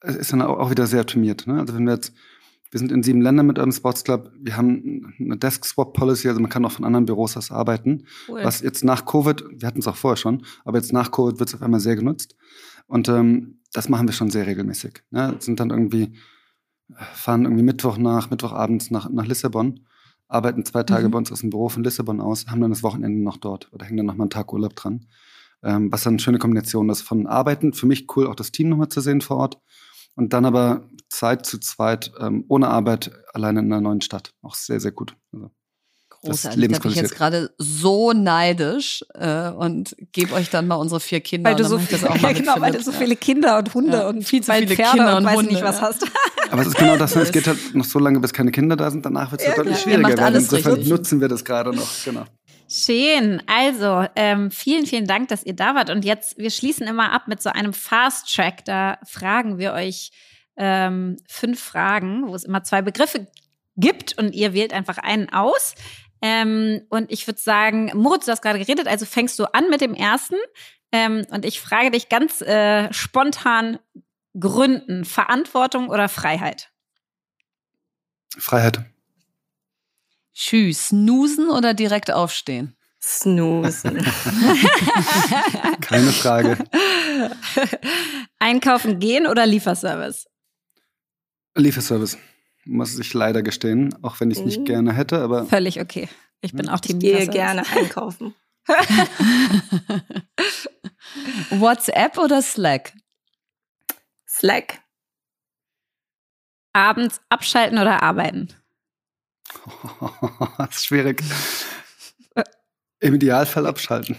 äh, ist dann auch wieder sehr optimiert. Ne? Also wenn wir jetzt, wir sind in sieben Ländern mit eurem Sports Club, wir haben eine Desk-Swap-Policy, also man kann auch von anderen Büros aus arbeiten. Cool. Was jetzt nach Covid, wir hatten es auch vorher schon, aber jetzt nach Covid wird es auf einmal sehr genutzt. Und ähm, das machen wir schon sehr regelmäßig. Ne? Das sind dann irgendwie fahren irgendwie Mittwoch nach, Mittwochabends nach, nach Lissabon, arbeiten zwei Tage mhm. bei uns aus dem Büro von Lissabon aus, haben dann das Wochenende noch dort oder hängen dann noch mal einen Tag Urlaub dran. Ähm, was dann eine schöne Kombination ist von Arbeiten, für mich cool, auch das Team nochmal zu sehen vor Ort. Und dann aber Zeit zu zweit, ähm, ohne Arbeit, alleine in einer neuen Stadt. Auch sehr, sehr gut. Also. Großartig. Da bin ich jetzt gerade so neidisch äh, und gebe euch dann mal unsere vier Kinder. Weil du so, viel, ja, genau, weil du so viele Kinder und Hunde ja, und viel zu viele Pferde Kinder und, und weiß nicht was hast. Aber es ist genau das, ne? es geht halt noch so lange, bis keine Kinder da sind. Danach wird es ja, deutlich schwieriger werden. Insofern richtig. nutzen wir das gerade noch. Genau. Schön. Also, ähm, vielen, vielen Dank, dass ihr da wart. Und jetzt, wir schließen immer ab mit so einem Fast Track. Da fragen wir euch ähm, fünf Fragen, wo es immer zwei Begriffe gibt und ihr wählt einfach einen aus. Ähm, und ich würde sagen, Moritz, du hast gerade geredet, also fängst du an mit dem ersten. Ähm, und ich frage dich ganz äh, spontan, Gründen, Verantwortung oder Freiheit? Freiheit. Tschüss, snoosen oder direkt aufstehen? Snoosen. Keine Frage. Einkaufen gehen oder Lieferservice? Lieferservice, muss ich leider gestehen, auch wenn ich es nicht Mhm. gerne hätte, aber Völlig okay. Ich bin auch Team Ich gehe gerne einkaufen. WhatsApp oder Slack? Slack. Abends abschalten oder arbeiten? das ist schwierig. Im Idealfall abschalten.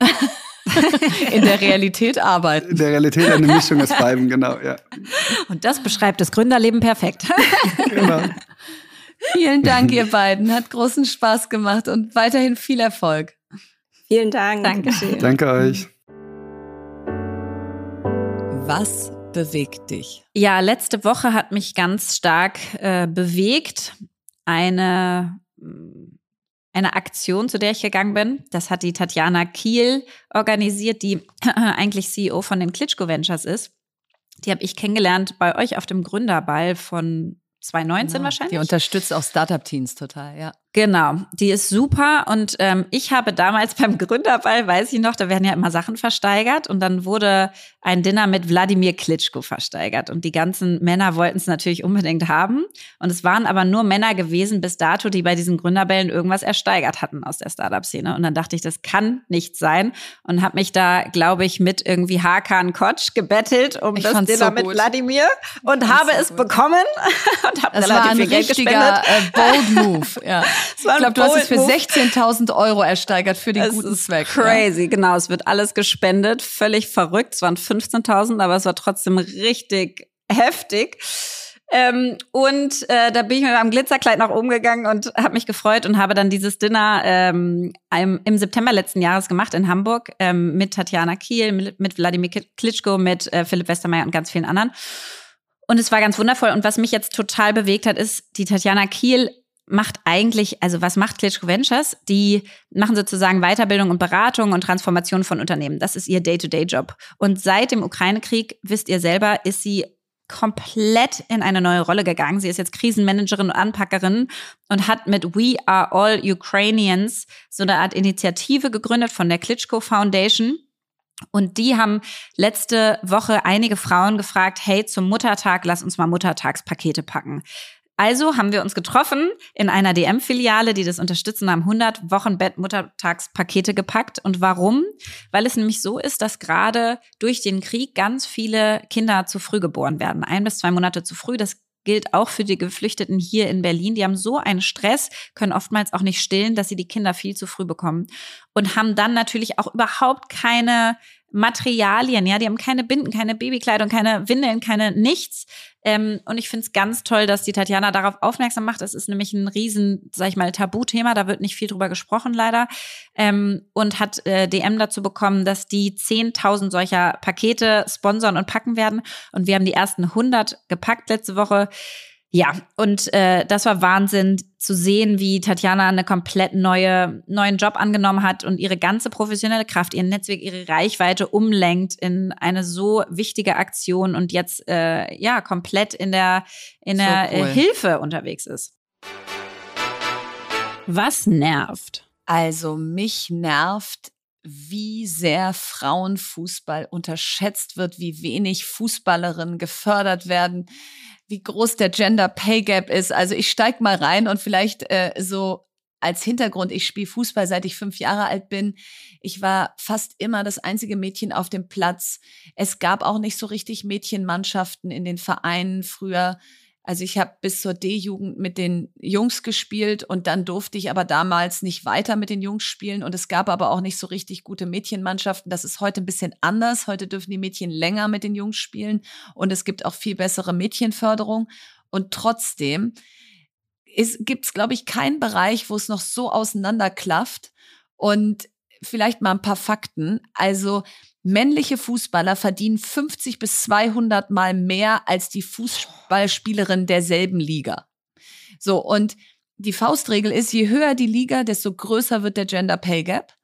In der Realität arbeiten. In der Realität eine Mischung aus beiden, genau, ja. Und das beschreibt das Gründerleben perfekt. Genau. Vielen Dank, ihr beiden. Hat großen Spaß gemacht und weiterhin viel Erfolg. Vielen Dank. Dankeschön. Danke euch. Was bewegt dich? Ja, letzte Woche hat mich ganz stark äh, bewegt. Eine, eine Aktion, zu der ich gegangen bin. Das hat die Tatjana Kiel organisiert, die eigentlich CEO von den Klitschko Ventures ist. Die habe ich kennengelernt bei euch auf dem Gründerball von 2019 Genau. wahrscheinlich. Die unterstützt auch Startup-Teams total, ja. Genau, die ist super und ähm, ich habe damals beim Gründerball, weiß ich noch, da werden ja immer Sachen versteigert und dann wurde ein Dinner mit Wladimir Klitschko versteigert und die ganzen Männer wollten es natürlich unbedingt haben und es waren aber nur Männer gewesen bis dato, die bei diesen Gründerbällen irgendwas ersteigert hatten aus der Startup-Szene und dann dachte ich, das kann nicht sein und habe mich da, glaube ich, mit irgendwie Hakan Kotsch gebettelt um Ich das Dinner so mit. Wladimir und habe so es gut. bekommen und habe Das war relativ ein viel Geld gespendet. äh, Bold Move. Ja. Ich glaube, du hast es für Bold Move. 16.000 Euro ersteigert für den Es guten Zweck. Crazy, genau. Es wird alles gespendet. Völlig verrückt. Es waren 15.000, aber es war trotzdem richtig heftig. Ähm, und äh, da bin ich mit meinem Glitzerkleid nach oben gegangen und habe mich gefreut und habe dann dieses Dinner ähm, im, im September letzten Jahres gemacht in Hamburg ähm, mit Tatjana Kiel, mit, mit Wladimir Klitschko, mit äh, Philipp Westermeier und ganz vielen anderen. Und es war ganz wundervoll. Und was mich jetzt total bewegt hat, ist, die Tatjana Kiel macht eigentlich, also was macht Klitschko Ventures? Die machen sozusagen Weiterbildung und Beratung und Transformation von Unternehmen. Das ist ihr Day-to-Day-Job. Und seit dem Ukraine-Krieg, wisst ihr selber, ist sie komplett in eine neue Rolle gegangen. Sie ist jetzt Krisenmanagerin und Anpackerin und hat mit We Are All Ukrainians so eine Art Initiative gegründet von der Klitschko Foundation. Und die haben letzte Woche einige Frauen gefragt, hey, zum Muttertag, lass uns mal Muttertagspakete packen. Also haben wir uns getroffen in einer DM-Filiale, die das unterstützen, haben 100 Wochenbett-Muttertagspakete gepackt. Und warum? Weil es nämlich so ist, dass gerade durch den Krieg ganz viele Kinder zu früh geboren werden. Ein bis zwei Monate zu früh. Das gilt auch für die Geflüchteten hier in Berlin. Die haben so einen Stress, können oftmals auch nicht stillen, dass sie die Kinder viel zu früh bekommen. Und haben dann natürlich auch überhaupt keine Materialien, ja, die haben keine Binden, keine Babykleidung, keine Windeln, keine nichts. Ähm, und ich finde es ganz toll, dass die Tatjana darauf aufmerksam macht. Es ist nämlich ein riesen, sag ich mal, Tabuthema, da wird nicht viel drüber gesprochen leider. Ähm, und hat äh, DM dazu bekommen, dass die 10.000 solcher Pakete sponsern und packen werden. Und wir haben die ersten 100 gepackt letzte Woche. Ja, und äh, das war Wahnsinn zu sehen, wie Tatjana eine komplett neue neuen Job angenommen hat und ihre ganze professionelle Kraft, ihr Netzwerk, ihre Reichweite umlenkt in eine so wichtige Aktion und jetzt äh, ja komplett in der in So der cool. äh, Hilfe unterwegs ist. Was nervt? Also mich nervt, wie sehr Frauenfußball unterschätzt wird, wie wenig Fußballerinnen gefördert werden, wie groß der Gender Pay Gap ist. Also ich steig mal rein und vielleicht äh, so als Hintergrund, ich spiele Fußball seit ich fünf Jahre alt bin. Ich war fast immer das einzige Mädchen auf dem Platz. Es gab auch nicht so richtig Mädchenmannschaften in den Vereinen früher. Also ich habe bis zur D-Jugend mit den Jungs gespielt und dann durfte ich aber damals nicht weiter mit den Jungs spielen und es gab aber auch nicht so richtig gute Mädchenmannschaften. Das ist heute ein bisschen anders. Heute dürfen die Mädchen länger mit den Jungs spielen und es gibt auch viel bessere Mädchenförderung. Und trotzdem gibt es, glaube ich, keinen Bereich, wo es noch so auseinanderklafft. Und vielleicht mal ein paar Fakten. Also männliche Fußballer verdienen 50 bis 200 Mal mehr als die Fußballspielerin derselben Liga. So, und die Faustregel ist, je höher die Liga, desto größer wird der Gender Pay Gap.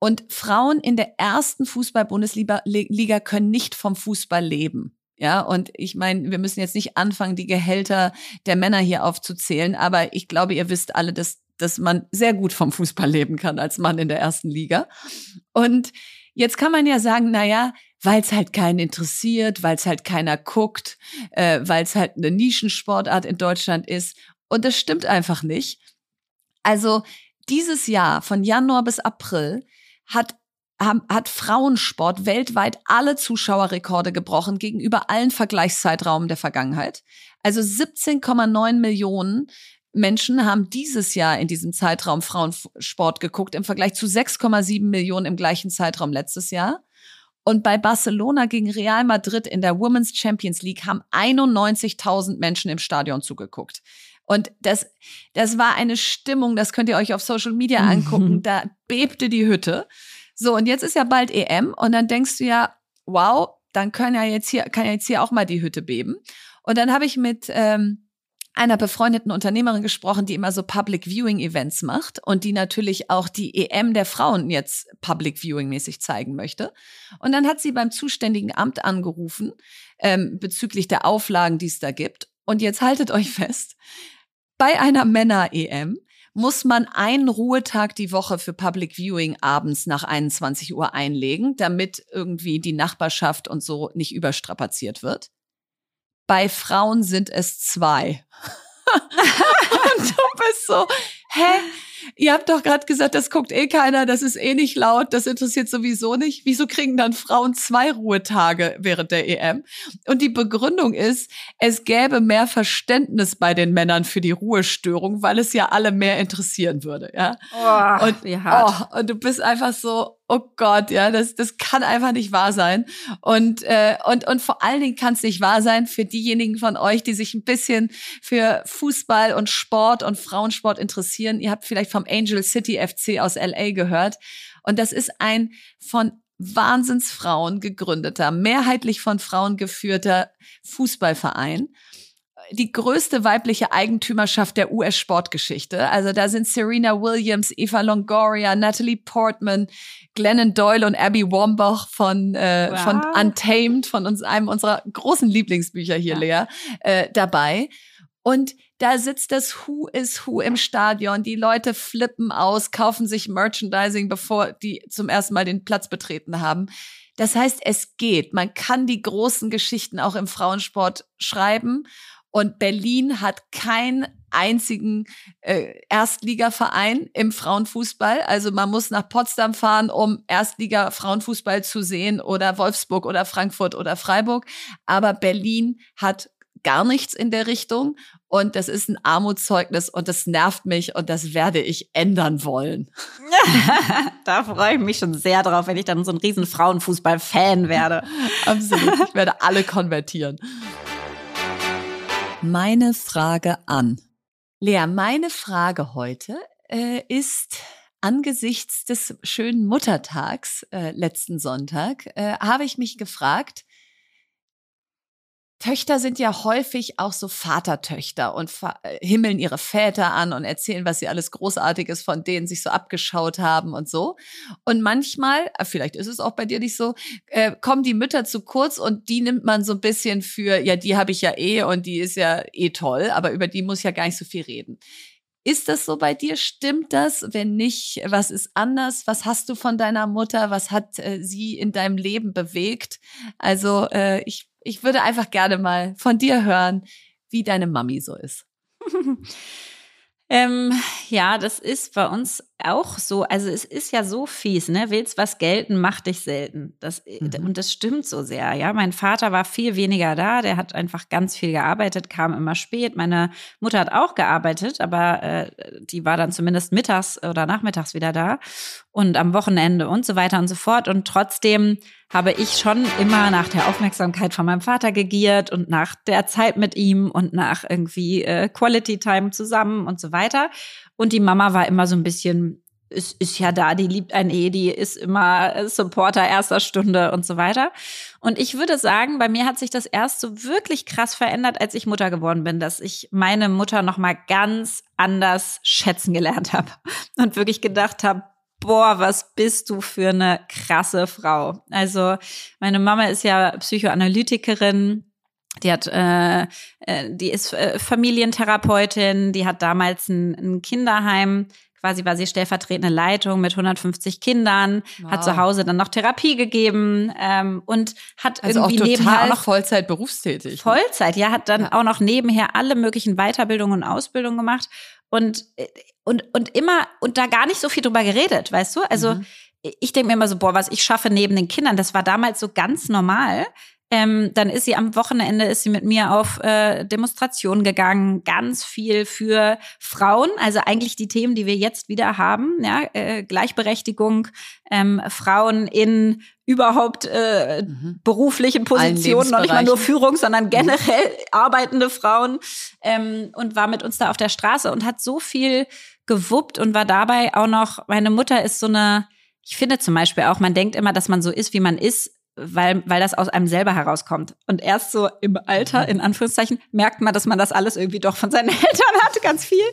Und Frauen in der ersten Fußball-Bundesliga Liga können nicht vom Fußball leben. Ja, und ich meine, wir müssen jetzt nicht anfangen, die Gehälter der Männer hier aufzuzählen, aber ich glaube, ihr wisst alle, dass, dass man sehr gut vom Fußball leben kann als Mann in der ersten Liga. Und jetzt kann man ja sagen, na ja, weil es halt keinen interessiert, weil es halt keiner guckt, äh, weil es halt eine Nischensportart in Deutschland ist. Und das stimmt einfach nicht. Also dieses Jahr von Januar bis April hat hat Frauensport weltweit alle Zuschauerrekorde gebrochen gegenüber allen Vergleichszeitraum der Vergangenheit. Also 17,9 Millionen Menschen haben dieses Jahr in diesem Zeitraum Frauensport geguckt im Vergleich zu 6,7 Millionen im gleichen Zeitraum letztes Jahr. Und bei Barcelona gegen Real Madrid in der Women's Champions League haben 91.000 Menschen im Stadion zugeguckt. Und das, das war eine Stimmung, das könnt ihr euch auf Social Media angucken. Da bebte die Hütte. So, und jetzt ist ja bald EM und dann denkst du ja, wow, dann kann ja jetzt hier, kann ja jetzt hier auch mal die Hütte beben. Und dann habe ich mit ähm, einer befreundeten Unternehmerin gesprochen, die immer so Public Viewing Events macht und die natürlich auch die EM der Frauen jetzt Public Viewing mäßig zeigen möchte. Und dann hat sie beim zuständigen Amt angerufen ähm, bezüglich der Auflagen, die es da gibt. Und jetzt haltet euch fest, bei einer Männer-EM muss man einen Ruhetag die Woche für Public Viewing abends nach 21 Uhr einlegen, damit irgendwie die Nachbarschaft und so nicht überstrapaziert wird. Bei Frauen sind es zwei. und du bist so, hä? Ihr habt doch gerade gesagt, das guckt eh keiner, das ist eh nicht laut, das interessiert sowieso nicht. Wieso kriegen dann Frauen zwei Ruhetage während der EM? Und die Begründung ist, es gäbe mehr Verständnis bei den Männern für die Ruhestörung, weil es ja alle mehr interessieren würde, ja. Oh, und, wie hart. Oh, und du bist einfach so, oh Gott, ja, das, das kann einfach nicht wahr sein. Und, äh, und, und vor allen Dingen kann es nicht wahr sein für diejenigen von euch, die sich ein bisschen für Fußball und Sport und Frauensport interessieren. Ihr habt vielleicht vom Angel City FC aus LA gehört. Und das ist ein von Wahnsinnsfrauen gegründeter, mehrheitlich von Frauen geführter Fußballverein die größte weibliche Eigentümerschaft der US-Sportgeschichte. Also da sind Serena Williams, Eva Longoria, Natalie Portman, Glennon Doyle und Abby Wambach von, äh, wow. von Untamed, von uns, einem unserer großen Lieblingsbücher hier, ja. Lea, äh, dabei. Und da sitzt das Who is Who im Stadion. Die Leute flippen aus, kaufen sich Merchandising, bevor die zum ersten Mal den Platz betreten haben. Das heißt, es geht. Man kann die großen Geschichten auch im Frauensport schreiben. Und Berlin hat keinen einzigen äh, Erstligaverein im Frauenfußball. Also man muss nach Potsdam fahren, um Erstliga Frauenfußball zu sehen oder Wolfsburg oder Frankfurt oder Freiburg. Aber Berlin hat gar nichts in der Richtung. Und das ist ein Armutszeugnis und das nervt mich und das werde ich ändern wollen. da freue ich mich schon sehr drauf, wenn ich dann so ein riesen Frauenfußball-Fan werde. Absolut. Ich werde alle konvertieren. Meine Frage an. Lea, meine Frage heute äh, ist angesichts des schönen Muttertags äh, letzten Sonntag, äh, habe ich mich gefragt, Töchter sind ja häufig auch so Vatertöchter und äh, himmeln ihre Väter an und erzählen, was sie alles Großartiges von denen sich so abgeschaut haben und so. Und manchmal, äh, vielleicht ist es auch bei dir nicht so, äh, kommen die Mütter zu kurz und die nimmt man so ein bisschen für, ja, die habe ich ja eh und die ist ja eh toll, aber über die muss ich ja gar nicht so viel reden. Ist das so bei dir? Stimmt das? Wenn nicht, was ist anders? Was hast du von deiner Mutter? Was hat äh, sie in deinem Leben bewegt? Also äh, ich ich würde einfach gerne mal von dir hören, wie deine Mami so ist. ähm, ja, das ist bei uns auch so. Also es ist ja so fies, ne? Willst was gelten, mach dich selten. Das, mhm. Und das stimmt so sehr. Ja, mein Vater war viel weniger da. Der hat einfach ganz viel gearbeitet, kam immer spät. Meine Mutter hat auch gearbeitet, aber äh, die war dann zumindest mittags oder nachmittags wieder da und am Wochenende und so weiter und so fort. Und trotzdem habe ich schon immer nach der Aufmerksamkeit von meinem Vater gegiert und nach der Zeit mit ihm und nach irgendwie äh, Quality Time zusammen und so weiter. Und die Mama war immer so ein bisschen, ist, ist ja da, die liebt ein eh, die ist immer Supporter erster Stunde und so weiter. Und ich würde sagen, bei mir hat sich das erst so wirklich krass verändert, als ich Mutter geworden bin, dass ich meine Mutter noch mal ganz anders schätzen gelernt habe und wirklich gedacht habe, boah, was bist du für eine krasse Frau. Also meine Mama ist ja Psychoanalytikerin Die hat, äh, äh, die ist äh, Familientherapeutin, die hat damals ein, ein Kinderheim quasi war sie stellvertretende Leitung mit 150 Kindern, wow. hat zu Hause dann noch Therapie gegeben ähm, und hat also irgendwie auch nebenher auch noch Vollzeit berufstätig. Ne? Vollzeit, ja, hat dann ja. auch noch nebenher alle möglichen Weiterbildungen und Ausbildungen gemacht und äh, und und immer und da gar nicht so viel drüber geredet, weißt du? Also mhm. ich denke mir immer so, boah, was ich schaffe neben den Kindern, das war damals so ganz normal. Ähm, dann ist sie am Wochenende ist sie mit mir auf äh, Demonstrationen gegangen, ganz viel für Frauen, also eigentlich die Themen, die wir jetzt wieder haben, ja, äh, Gleichberechtigung, ähm, Frauen in überhaupt äh, mhm. beruflichen Positionen, noch nicht mal nur Führung, sondern mhm. generell mhm. arbeitende Frauen ähm, und war mit uns da auf der Straße und hat so viel gewuppt und war dabei auch noch, meine Mutter ist so eine, ich finde zum Beispiel auch, man denkt immer, dass man so ist, wie man ist, weil, weil das aus einem selber herauskommt. Und erst so im Alter, in Anführungszeichen, merkt man, dass man das alles irgendwie doch von seinen Eltern hat, ganz viel.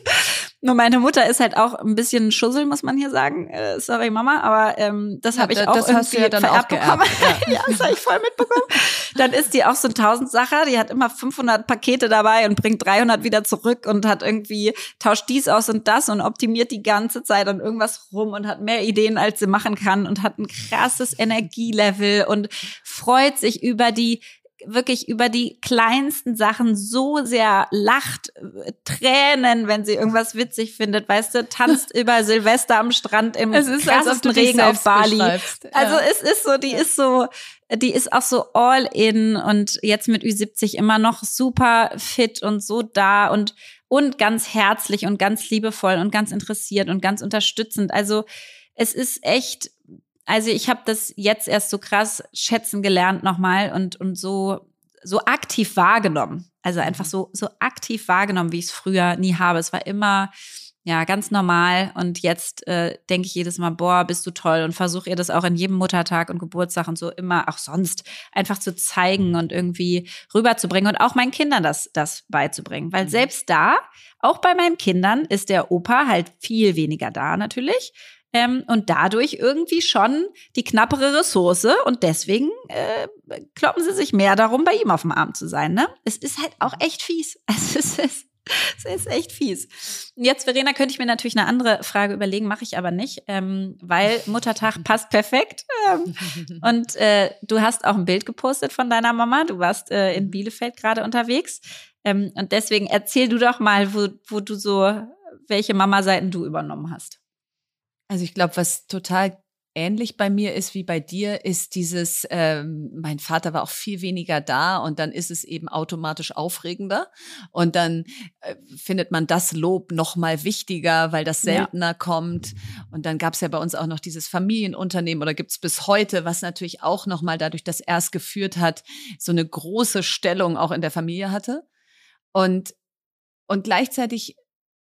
Nur meine Mutter ist halt auch ein bisschen Schussel, muss man hier sagen. Äh, sorry, Mama, aber ähm, das ja, habe ich auch das irgendwie ja dann vererbt bekommen. Ja, ja das habe ich voll mitbekommen. dann ist die auch so ein Tausendsacher. Die hat immer 500 Pakete dabei und bringt 300 wieder zurück und hat irgendwie, tauscht dies aus und das und optimiert die ganze Zeit an irgendwas rum und hat mehr Ideen, als sie machen kann und hat ein krasses Energielevel und freut sich über die wirklich über die kleinsten Sachen so sehr lacht, Tränen, wenn sie irgendwas witzig findet, weißt du, tanzt über Silvester am Strand im es ist, krassesten Regen auf Bali. Ja. Also es ist so, die ist so, die ist auch so all in und jetzt mit Ü70 immer noch super fit und so da und und ganz herzlich und ganz liebevoll und ganz interessiert und ganz unterstützend. Also es ist echt also ich habe das jetzt erst so krass schätzen gelernt nochmal und, und so, so aktiv wahrgenommen. Also einfach mhm. so, so aktiv wahrgenommen, wie ich es früher nie habe. Es war immer ja ganz normal und jetzt äh, denke ich jedes Mal, boah, bist du toll und versuche ihr das auch in jedem Muttertag und Geburtstag und so immer auch sonst einfach zu zeigen und irgendwie rüberzubringen und auch meinen Kindern das, das beizubringen. Weil mhm. selbst da, auch bei meinen Kindern, ist der Opa halt viel weniger da natürlich ähm, und dadurch irgendwie schon die knappere Ressource und deswegen äh, kloppen sie sich mehr darum, bei ihm auf dem Arm zu sein. Ne? Es ist halt auch echt fies. Es ist, es ist echt fies. Jetzt, Verena, könnte ich mir natürlich eine andere Frage überlegen, mache ich aber nicht, ähm, weil Muttertag passt perfekt. Ähm, und äh, du hast auch ein Bild gepostet von deiner Mama. Du warst äh, in Bielefeld gerade unterwegs. Ähm, und deswegen erzähl du doch mal, wo, wo du so, welche Mama-Seiten du übernommen hast. Also ich glaube, was total ähnlich bei mir ist wie bei dir, ist dieses, ähm, mein Vater war auch viel weniger da und dann ist es eben automatisch aufregender. Und dann äh, findet man das Lob noch mal wichtiger, weil das seltener ja. kommt. Und dann gab es ja bei uns auch noch dieses Familienunternehmen oder gibt es bis heute, was natürlich auch noch mal dadurch, dass er es geführt hat, so eine große Stellung auch in der Familie hatte. Und und gleichzeitig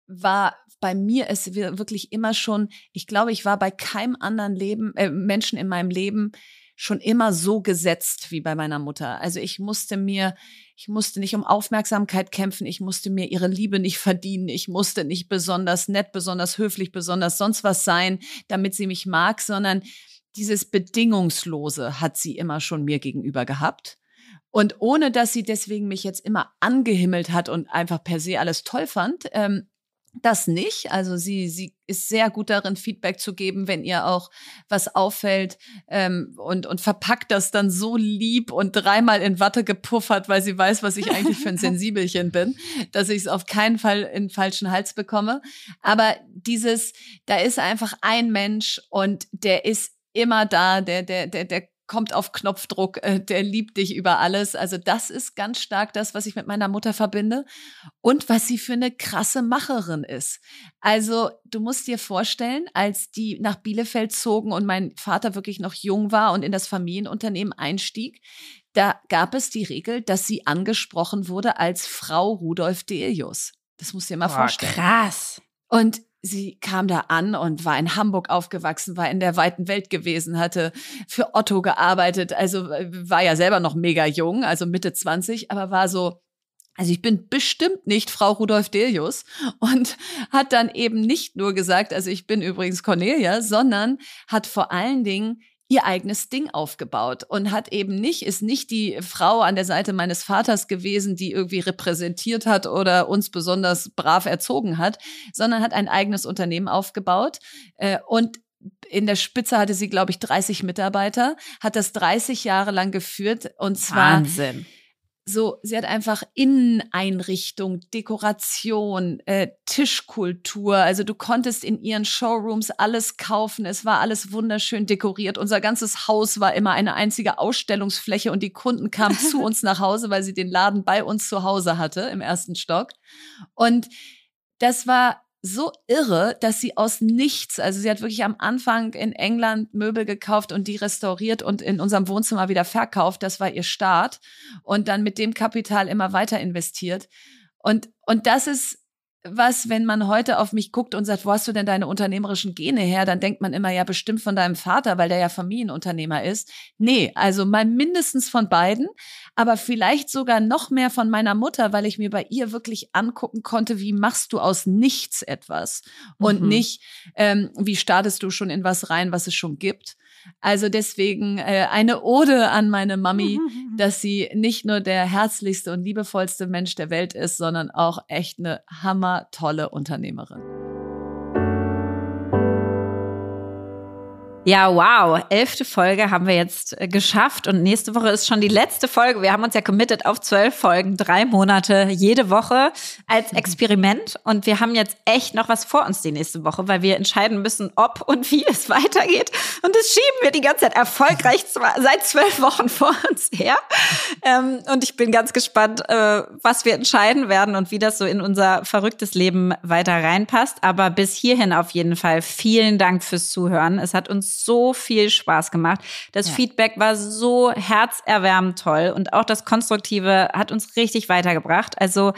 war bei mir es wirklich immer schon, ich glaube, ich war bei keinem anderen Leben, äh, Menschen in meinem Leben schon immer so gesetzt wie bei meiner Mutter. Also ich musste mir, ich musste nicht um Aufmerksamkeit kämpfen, ich musste mir ihre Liebe nicht verdienen, ich musste nicht besonders nett, besonders höflich, besonders sonst was sein, damit sie mich mag, sondern dieses Bedingungslose hat sie immer schon mir gegenüber gehabt. Und ohne dass sie deswegen mich jetzt immer angehimmelt hat und einfach per se alles toll fand, ähm, das nicht. Also sie, sie ist sehr gut darin, Feedback zu geben, wenn ihr auch was auffällt ähm, und, und verpackt das dann so lieb und dreimal in Watte gepuffert, weil sie weiß, was ich eigentlich für ein Sensibelchen bin, dass ich es auf keinen Fall in falschen Hals bekomme. Aber dieses, da ist einfach ein Mensch und der ist immer da, der, der, der, der kommt auf Knopfdruck, äh, der liebt dich über alles. Also das ist ganz stark das, was ich mit meiner Mutter verbinde und was sie für eine krasse Macherin ist. Also du musst dir vorstellen, als die nach Bielefeld zogen und mein Vater wirklich noch jung war und in das Familienunternehmen einstieg, da gab es die Regel, dass sie angesprochen wurde als Frau Rudolf Delius. Das musst du dir mal Boah, vorstellen. Krass. Und sie kam da an und war in Hamburg aufgewachsen, war in der weiten Welt gewesen, hatte für Otto gearbeitet, also äh, war ja selber noch mega jung, also Mitte 20, aber war so, also ich bin bestimmt nicht Frau Rudolf Delius und hat dann eben nicht nur gesagt, also ich bin übrigens Cornelia, sondern hat vor allen Dingen ihr eigenes Ding aufgebaut und hat eben nicht, ist nicht die Frau an der Seite meines Vaters gewesen, die irgendwie repräsentiert hat oder uns besonders brav erzogen hat, sondern hat ein eigenes Unternehmen aufgebaut äh, und in der Spitze hatte sie, glaube ich, 30 Mitarbeiter, hat das 30 Jahre lang geführt und zwar Wahnsinn so, sie hat einfach Inneneinrichtung, Dekoration, äh, Tischkultur. Also du konntest in ihren Showrooms alles kaufen. Es war alles wunderschön dekoriert. Unser ganzes Haus war immer eine einzige Ausstellungsfläche und die Kunden kamen zu uns nach Hause, weil sie den Laden bei uns zu Hause hatte im ersten Stock. Und das war so irre, dass sie aus nichts, also sie hat wirklich am Anfang in England Möbel gekauft und die restauriert und in unserem Wohnzimmer wieder verkauft. Das war ihr Start. Und dann mit dem Kapital immer weiter investiert. Und, und das ist was, wenn man heute auf mich guckt und sagt, wo hast du denn deine unternehmerischen Gene her? Dann denkt man immer, ja, bestimmt von deinem Vater, weil der ja Familienunternehmer ist. Nee, also mal mindestens von beiden, aber vielleicht sogar noch mehr von meiner Mutter, weil ich mir bei ihr wirklich angucken konnte, wie machst du aus nichts etwas und mhm. nicht, ähm, wie startest du schon in was rein, was es schon gibt. Also deswegen äh, eine Ode an meine Mami, dass sie nicht nur der herzlichste und liebevollste Mensch der Welt ist, sondern auch echt eine hammertolle Unternehmerin. Ja, wow. Elfte Folge haben wir jetzt äh, geschafft und nächste Woche ist schon die letzte Folge. Wir haben uns ja committed auf zwölf Folgen, drei Monate jede Woche als mhm. Experiment und wir haben jetzt echt noch was vor uns die nächste Woche, weil wir entscheiden müssen, ob und wie es weitergeht. Und das schieben wir die ganze Zeit erfolgreich seit zwölf Wochen vor uns her. Ähm, und ich bin ganz gespannt, äh, was wir entscheiden werden und wie das so in unser verrücktes Leben weiter reinpasst. Aber bis hierhin auf jeden Fall vielen Dank fürs Zuhören. Es hat uns so viel Spaß gemacht. Das ja. Feedback war so herzerwärmend toll und auch das Konstruktive hat uns richtig weitergebracht. Also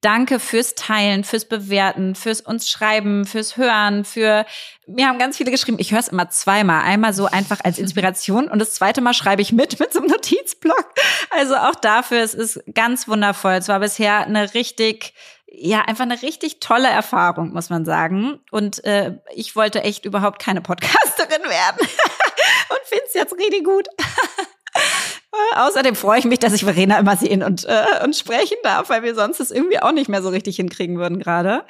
Danke fürs Teilen, fürs Bewerten, fürs uns Schreiben, fürs Hören, für mir haben ganz viele geschrieben. Ich höre es immer zweimal. Einmal so einfach als Inspiration und das zweite Mal schreibe ich mit mit so einem Notizblock. Also auch dafür, es ist ganz wundervoll. Es war bisher eine richtig ja, einfach eine richtig tolle Erfahrung, muss man sagen. Und äh, ich wollte echt überhaupt keine Podcasterin werden und finde es jetzt richtig gut. Außerdem freue ich mich, dass ich Verena immer sehen und, äh, und sprechen darf, weil wir sonst es irgendwie auch nicht mehr so richtig hinkriegen würden gerade.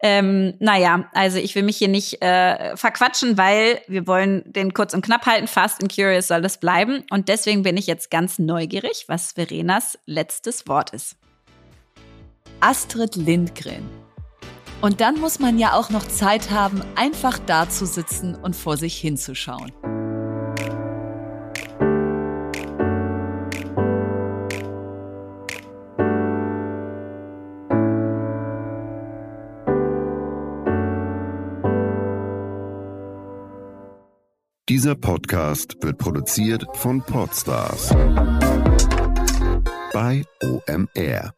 Ähm, naja, also ich will mich hier nicht äh, verquatschen, weil wir wollen den kurz und knapp halten. Fast and Curious soll das bleiben. Und deswegen bin ich jetzt ganz neugierig, was Verenas letztes Wort ist. Astrid Lindgren. Und dann muss man ja auch noch Zeit haben, einfach da zu sitzen und vor sich hinzuschauen. Dieser Podcast wird produziert von Podstars bei OMR.